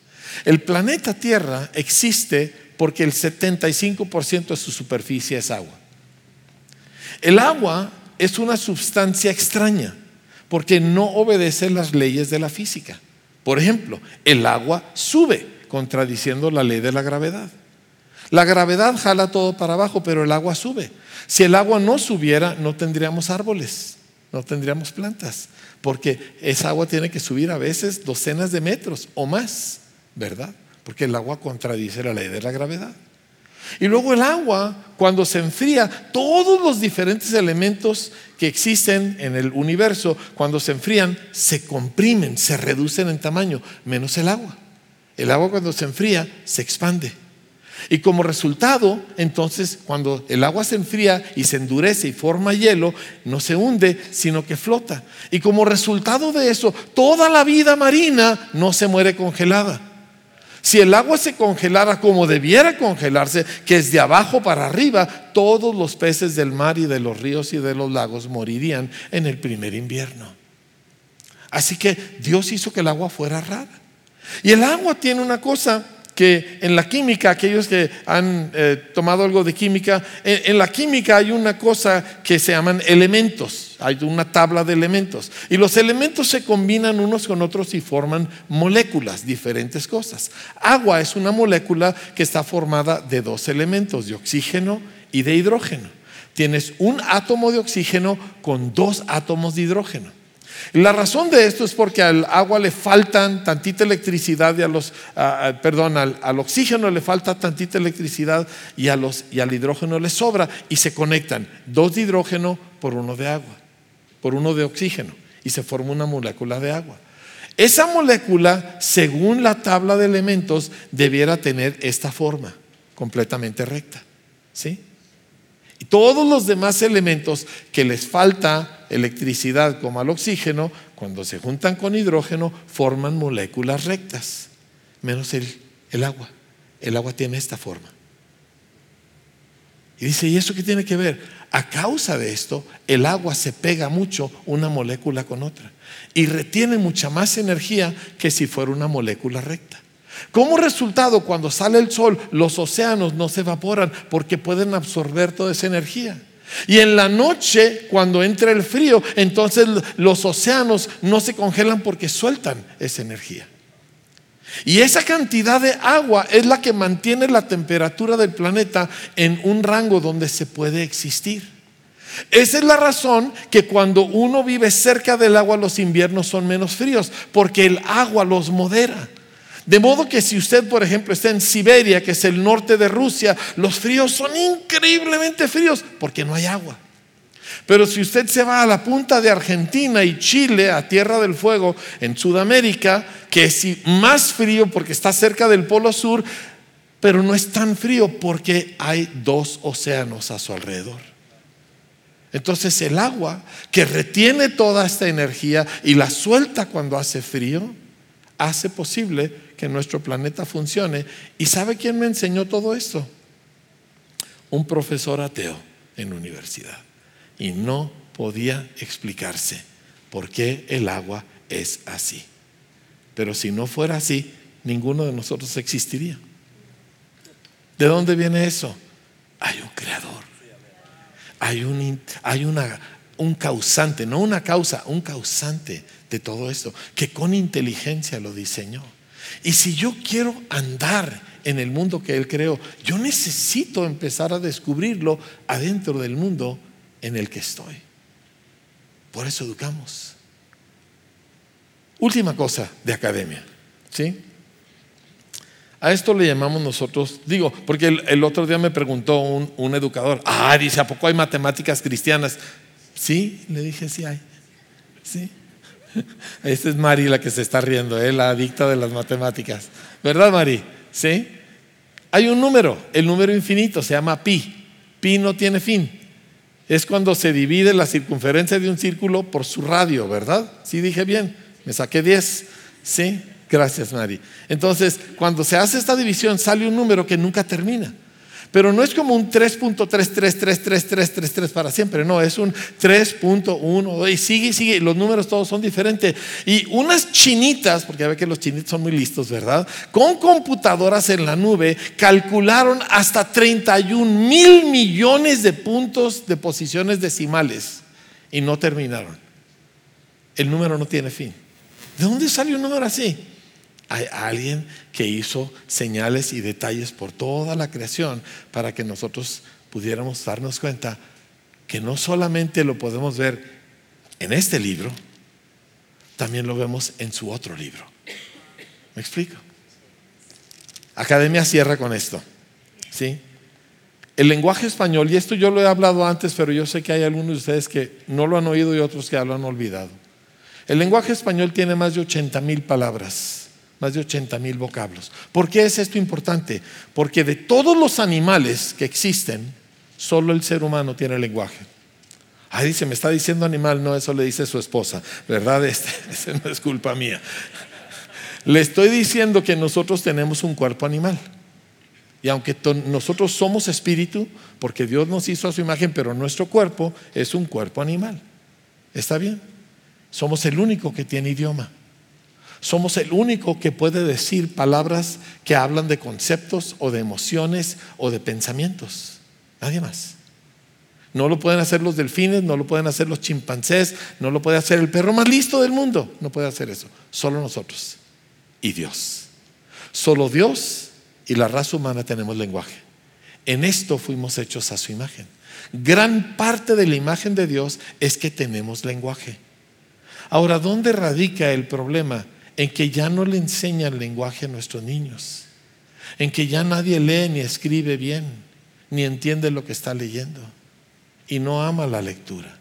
El planeta Tierra existe porque el 75% de su superficie es agua. El agua es una sustancia extraña porque no obedece las leyes de la física. Por ejemplo, el agua sube, contradiciendo la ley de la gravedad. La gravedad jala todo para abajo, pero el agua sube. Si el agua no subiera, no tendríamos árboles, no tendríamos plantas, porque esa agua tiene que subir a veces docenas de metros o más, ¿verdad? Porque el agua contradice la ley de la gravedad. Y luego el agua, cuando se enfría, todos los diferentes elementos que existen en el universo, cuando se enfrían, se comprimen, se reducen en tamaño, menos el agua. El agua cuando se enfría, se expande. Y como resultado, entonces, cuando el agua se enfría y se endurece y forma hielo, no se hunde, sino que flota. Y como resultado de eso, toda la vida marina no se muere congelada. Si el agua se congelara como debiera congelarse, que es de abajo para arriba, todos los peces del mar y de los ríos y de los lagos morirían en el primer invierno. Así que Dios hizo que el agua fuera rara. Y el agua tiene una cosa que en la química, aquellos que han eh, tomado algo de química, en, la química hay una cosa que se llaman elementos, hay una tabla de elementos. Y los elementos se combinan unos con otros y forman moléculas, diferentes cosas. Agua es una molécula que está formada de dos elementos, de oxígeno y de hidrógeno. Tienes un átomo de oxígeno con dos átomos de hidrógeno. La razón de esto es porque al agua le faltan tantita electricidad y a los, perdón, al, oxígeno le falta tantita electricidad y, a los, y al hidrógeno le sobra y se conectan dos de hidrógeno por uno de agua, por uno de oxígeno y se forma una molécula de agua. Esa molécula, según la tabla de elementos, debiera tener esta forma, completamente recta. ¿Sí? Y todos los demás elementos que les falta electricidad, como al oxígeno, cuando se juntan con hidrógeno, forman moléculas rectas, menos el, el agua. El agua tiene esta forma. Y dice, ¿y eso qué tiene que ver? A causa de esto, el agua se pega mucho una molécula con otra y retiene mucha más energía que si fuera una molécula recta. Como resultado, cuando sale el sol, los océanos no se evaporan porque pueden absorber toda esa energía. Y en la noche, cuando entra el frío, entonces los océanos no se congelan porque sueltan esa energía. Y esa cantidad de agua es la que mantiene la temperatura del planeta en un rango donde se puede existir. Esa es la razón que cuando uno vive cerca del agua los inviernos son menos fríos, porque el agua los modera. De modo que si usted, por ejemplo, está en Siberia, que es el norte de Rusia, los fríos son increíblemente fríos porque no hay agua. Pero si usted se va a la punta de Argentina y Chile, a Tierra del Fuego, en Sudamérica, que es más frío porque está cerca del Polo Sur, pero no es tan frío porque hay dos océanos a su alrededor. Entonces el agua que retiene toda esta energía y la suelta cuando hace frío, hace posible que nuestro planeta funcione. ¿Y sabe quién me enseñó todo esto? Un profesor ateo en universidad. Y no podía explicarse por qué el agua es así. Pero si no fuera así, ninguno de nosotros existiría. ¿De dónde viene eso? Hay un creador. Hay un, hay una, un causante, no una causa, un causante de todo esto, que con inteligencia lo diseñó. Y si yo quiero andar en el mundo que Él creó, yo necesito empezar a descubrirlo adentro del mundo en el que estoy. Por eso educamos. Última cosa de academia, ¿sí? A esto le llamamos nosotros, digo, porque el, otro día me preguntó un, un, educador, ah, dice, ¿a poco hay matemáticas cristianas? Sí, le dije, sí hay. Sí. Esta es Mari la que se está riendo, ¿eh? la adicta de las matemáticas. ¿Verdad, Mari? Sí. Hay un número, el número infinito, se llama pi. Pi no tiene fin. Es cuando se divide la circunferencia de un círculo por su radio, ¿verdad? Sí, dije bien. Me saqué 10. Sí. Gracias, Mari. Entonces, cuando se hace esta división, sale un número que nunca termina. Pero no es como un 3.333333 para siempre, no, es un 3.1 y sigue sigue, los números todos son diferentes. Y unas chinitas, porque ya ve que los chinitos son muy listos, ¿verdad? Con computadoras en la nube calcularon hasta 31 mil millones de puntos de posiciones decimales y no terminaron. El número no tiene fin. ¿De dónde sale un número así? Hay alguien que hizo señales y detalles por toda la creación para que nosotros pudiéramos darnos cuenta que no solamente lo podemos ver en este libro, también lo vemos en su otro libro. ¿Me explico? Academia cierra con esto. ¿Sí? El lenguaje español, y esto yo lo he hablado antes, pero yo sé que hay algunos de ustedes que no lo han oído y otros que lo han olvidado. El lenguaje español tiene más de 80 mil palabras más de 80 mil vocablos. ¿Por qué es esto importante? Porque de todos los animales que existen, solo el ser humano tiene lenguaje. Ahí dice, me está diciendo animal, no, eso le dice su esposa, ¿verdad? Este, no es culpa mía. Le estoy diciendo que nosotros tenemos un cuerpo animal. Y aunque nosotros somos espíritu, porque Dios nos hizo a su imagen, pero nuestro cuerpo es un cuerpo animal. ¿Está bien? Somos el único que tiene idioma. Somos el único que puede decir palabras que hablan de conceptos o de emociones o de pensamientos. Nadie más. No lo pueden hacer los delfines, no lo pueden hacer los chimpancés, no lo puede hacer el perro más listo del mundo. No puede hacer eso. Solo nosotros y Dios. Solo Dios y la raza humana tenemos lenguaje. En esto fuimos hechos a su imagen. Gran parte de la imagen de Dios es que tenemos lenguaje. Ahora, ¿dónde radica el problema? En que ya no le enseñan lenguaje a nuestros niños, en que ya nadie lee ni escribe bien, ni entiende lo que está leyendo y no ama la lectura.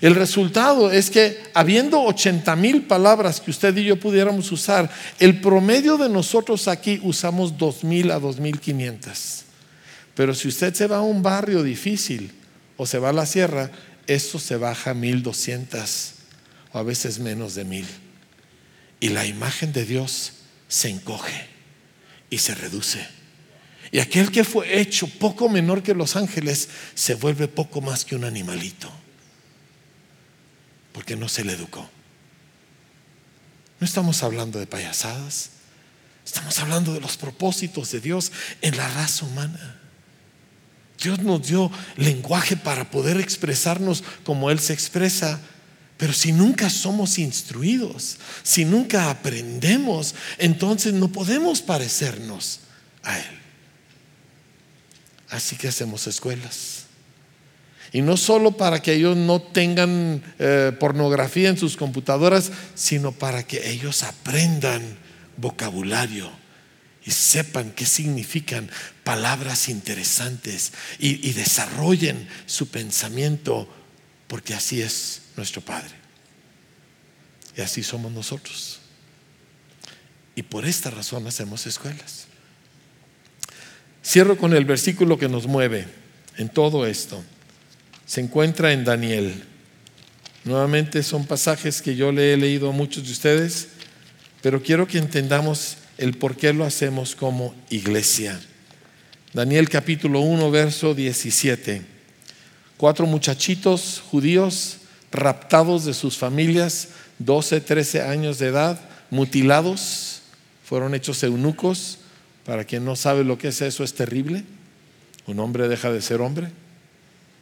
El resultado es que habiendo 80 mil palabras que usted y yo pudiéramos usar, el promedio de nosotros aquí usamos 2 mil a 2.500. Pero si usted se va a un barrio difícil o se va a la sierra, eso se baja a 1200 o a veces menos de mil. Y la imagen de Dios se encoge y se reduce. Y aquel que fue hecho poco menor que los ángeles se vuelve poco más que un animalito. Porque no se le educó. No estamos hablando de payasadas. Estamos hablando de los propósitos de Dios en la raza humana. Dios nos dio lenguaje para poder expresarnos como Él se expresa. Pero si nunca somos instruidos, si nunca aprendemos, entonces no podemos parecernos a Él. Así que hacemos escuelas. Y no solo para que ellos no tengan eh, pornografía en sus computadoras, sino para que ellos aprendan vocabulario y sepan qué significan palabras interesantes y, y desarrollen su pensamiento, porque así es nuestro Padre. Y así somos nosotros. Y por esta razón hacemos escuelas. Cierro con el versículo que nos mueve en todo esto. Se encuentra en Daniel. Nuevamente son pasajes que yo le he leído a muchos de ustedes, pero quiero que entendamos el por qué lo hacemos como iglesia. Daniel capítulo 1, verso 17. Cuatro muchachitos judíos raptados de sus familias, 12, 13 años de edad, mutilados, fueron hechos eunucos para quien no sabe lo que es eso, es terrible. Un hombre deja de ser hombre,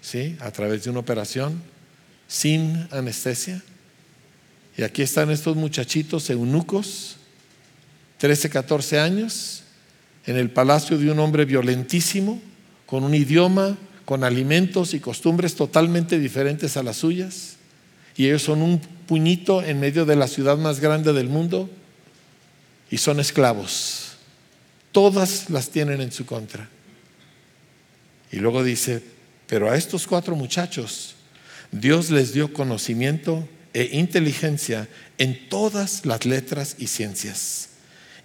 ¿sí? A través de una operación, sin anestesia. Y aquí están estos muchachitos eunucos, 13, 14 años, en el palacio de un hombre violentísimo, con un idioma, con alimentos y costumbres totalmente diferentes a las suyas. Y ellos son un puñito en medio de la ciudad más grande del mundo y son esclavos todas las tienen en su contra. Y luego dice, pero a estos cuatro muchachos Dios les dio conocimiento e inteligencia en todas las letras y ciencias.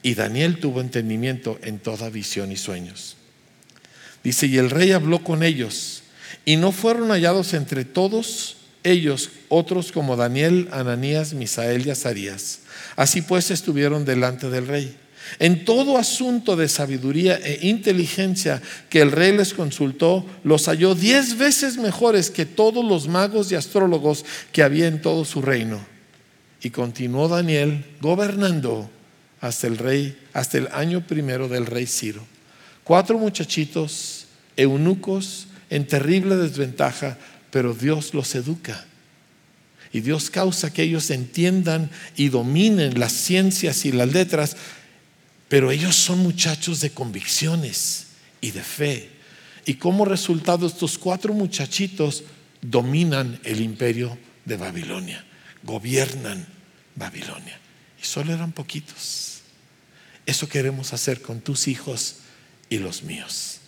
Y Daniel tuvo entendimiento en toda visión y sueños. Dice, y el rey habló con ellos, y no fueron hallados entre todos ellos otros como Daniel, Ananías, Misael y Azarías. Así pues estuvieron delante del rey. En todo asunto de sabiduría e inteligencia que el rey les consultó, los halló diez veces mejores que todos los magos y astrólogos que había en todo su reino. Y continuó Daniel gobernando hasta el rey, hasta el año primero del rey Ciro. Cuatro muchachitos, eunucos, en terrible desventaja, pero Dios los educa. Y Dios causa que ellos entiendan y dominen las ciencias y las letras pero ellos son muchachos de convicciones y de fe. Y como resultado estos cuatro muchachitos dominan el imperio de Babilonia, gobiernan Babilonia. Y solo eran poquitos. Eso queremos hacer con tus hijos y los míos.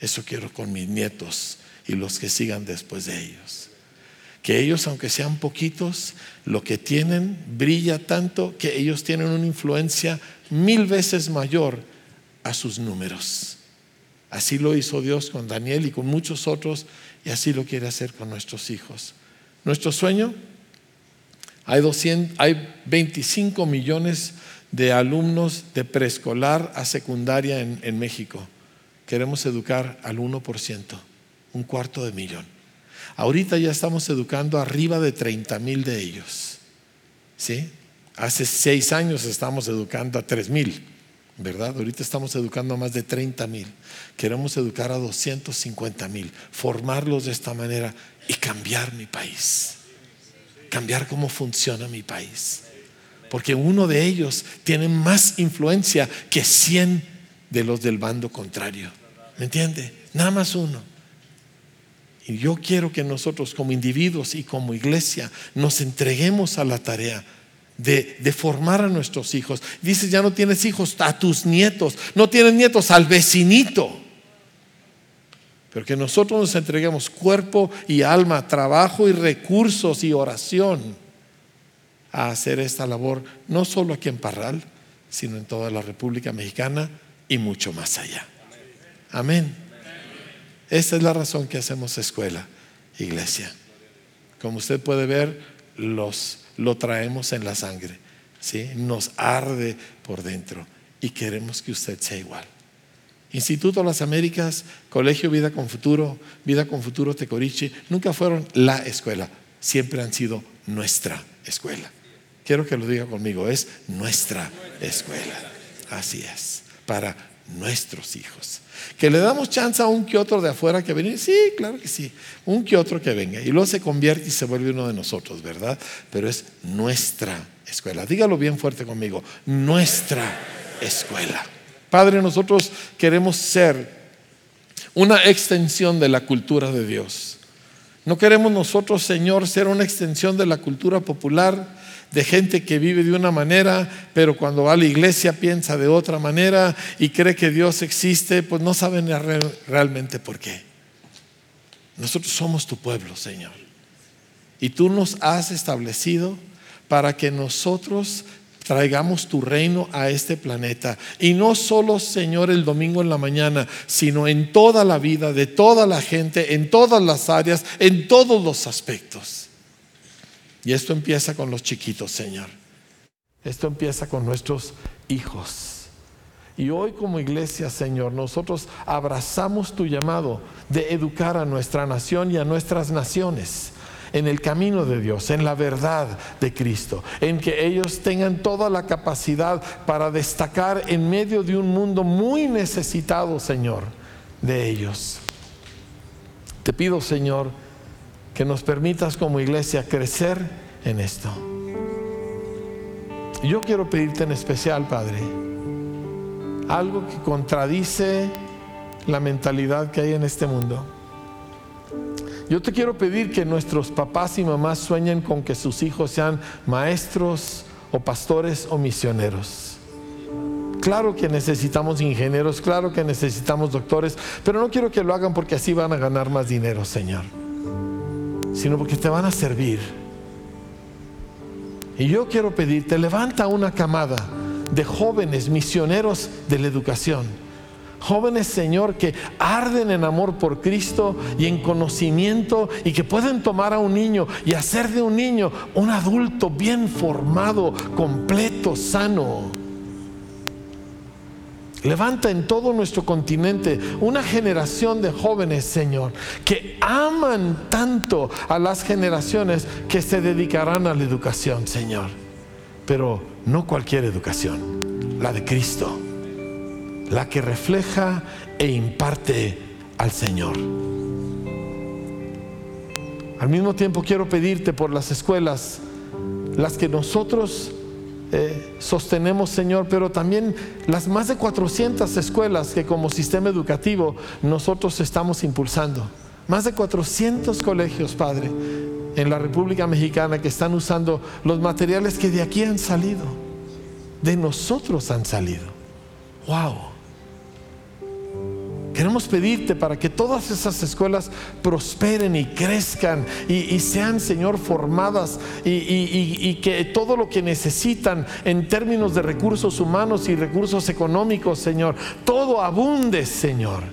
Eso quiero con mis nietos y los que sigan después de ellos. Que ellos, aunque sean poquitos, lo que tienen brilla tanto que ellos tienen una influencia mil veces mayor a sus números. Así lo hizo Dios con Daniel y con muchos otros y así lo quiere hacer con nuestros hijos. Nuestro sueño, hay, 200, hay 25 millones de alumnos de preescolar a secundaria en, en México. Queremos educar al 1%, un cuarto de millón. Ahorita ya estamos educando arriba de 30 mil de ellos. ¿Sí? Hace seis años estamos educando a tres mil, ¿verdad? Ahorita estamos educando a más de 30 mil. Queremos educar a 250 mil, formarlos de esta manera y cambiar mi país. Cambiar cómo funciona mi país. Porque uno de ellos tiene más influencia que 100 de los del bando contrario. ¿Me entiende? Nada más uno. Y yo quiero que nosotros como individuos y como iglesia nos entreguemos a la tarea de, formar a nuestros hijos. Dices, ya no tienes hijos, a tus nietos. No tienes nietos, al vecinito. pero que nosotros nos entreguemos cuerpo y alma, trabajo y recursos y oración a hacer esta labor, no solo aquí en Parral, sino en toda la República Mexicana y mucho más allá. Amén. Esta es la razón que hacemos escuela, iglesia. Como usted puede ver, los, lo traemos en la sangre. ¿sí? Nos arde por dentro y queremos que usted sea igual. Instituto Las Américas, Colegio Vida con Futuro, Vida con Futuro Tecorichi, nunca fueron la escuela, siempre han sido nuestra escuela. Quiero que lo diga conmigo, es nuestra escuela. Así es, para nuestros hijos. Que le damos chance a un que otro de afuera que venga, sí, claro que sí, un que otro que venga. Y luego se convierte y se vuelve uno de nosotros, ¿verdad? Pero es nuestra escuela. Dígalo bien fuerte conmigo, nuestra escuela. Padre, nosotros queremos ser una extensión de la cultura de Dios. No queremos nosotros, Señor, ser una extensión de la cultura popular, de gente que vive de una manera, pero cuando va a la iglesia piensa de otra manera y cree que Dios existe, pues no saben realmente por qué. Nosotros somos tu pueblo, Señor. Y tú nos has establecido para que nosotros traigamos tu reino a este planeta. Y no solo, Señor, el domingo en la mañana, sino en toda la vida de toda la gente, en todas las áreas, en todos los aspectos. Y esto empieza con los chiquitos, Señor. Esto empieza con nuestros hijos. Y hoy como iglesia, Señor, nosotros abrazamos tu llamado de educar a nuestra nación y a nuestras naciones en el camino de Dios, en la verdad de Cristo, en que ellos tengan toda la capacidad para destacar en medio de un mundo muy necesitado, Señor, de ellos. Te pido, Señor, que nos permitas como iglesia crecer en esto. Yo quiero pedirte en especial, Padre, algo que contradice la mentalidad que hay en este mundo yo te quiero pedir que nuestros papás y mamás sueñen con que sus hijos sean maestros o pastores o misioneros. Claro que necesitamos ingenieros, claro que necesitamos doctores, pero no quiero que lo hagan porque así van a ganar más dinero, Señor, sino porque te van a servir. Y yo quiero pedirte, levanta una camada de jóvenes misioneros de la educación Jóvenes, Señor, que arden en amor por Cristo y en conocimiento y que pueden tomar a un niño y hacer de un niño un adulto bien formado, completo, sano. Levanta en todo nuestro continente una generación de jóvenes, Señor, que aman tanto a las generaciones que se dedicarán a la educación, Señor. Pero no cualquier educación, la de Cristo la que refleja e imparte al Señor. Al mismo tiempo quiero pedirte por las escuelas, las que nosotros eh, sostenemos, Señor, pero también las más de 400 escuelas que como sistema educativo nosotros estamos impulsando. Más de 400 colegios, Padre, en la República Mexicana que están usando los materiales que de aquí han salido, de nosotros han salido. ¡Wow! Queremos pedirte para que todas esas escuelas prosperen y crezcan y, sean, Señor, formadas y, y, que todo lo que necesitan en términos de recursos humanos y recursos económicos, Señor, todo abunde, Señor,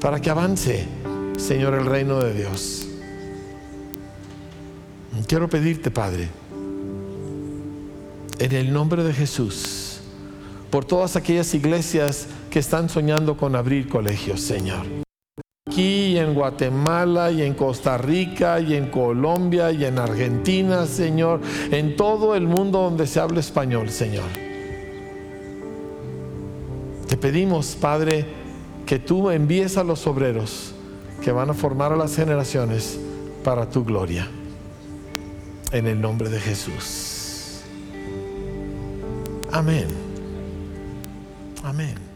para que avance, Señor, el reino de Dios. Quiero pedirte, Padre, en el nombre de Jesús, por todas aquellas iglesias, que están soñando con abrir colegios, Señor. Aquí en Guatemala y en Costa Rica y en Colombia y en Argentina, Señor, en todo el mundo donde se habla español, Señor. Te pedimos, Padre, que tú envíes a los obreros que van a formar a las generaciones para tu gloria. En el nombre de Jesús. Amén. Amén.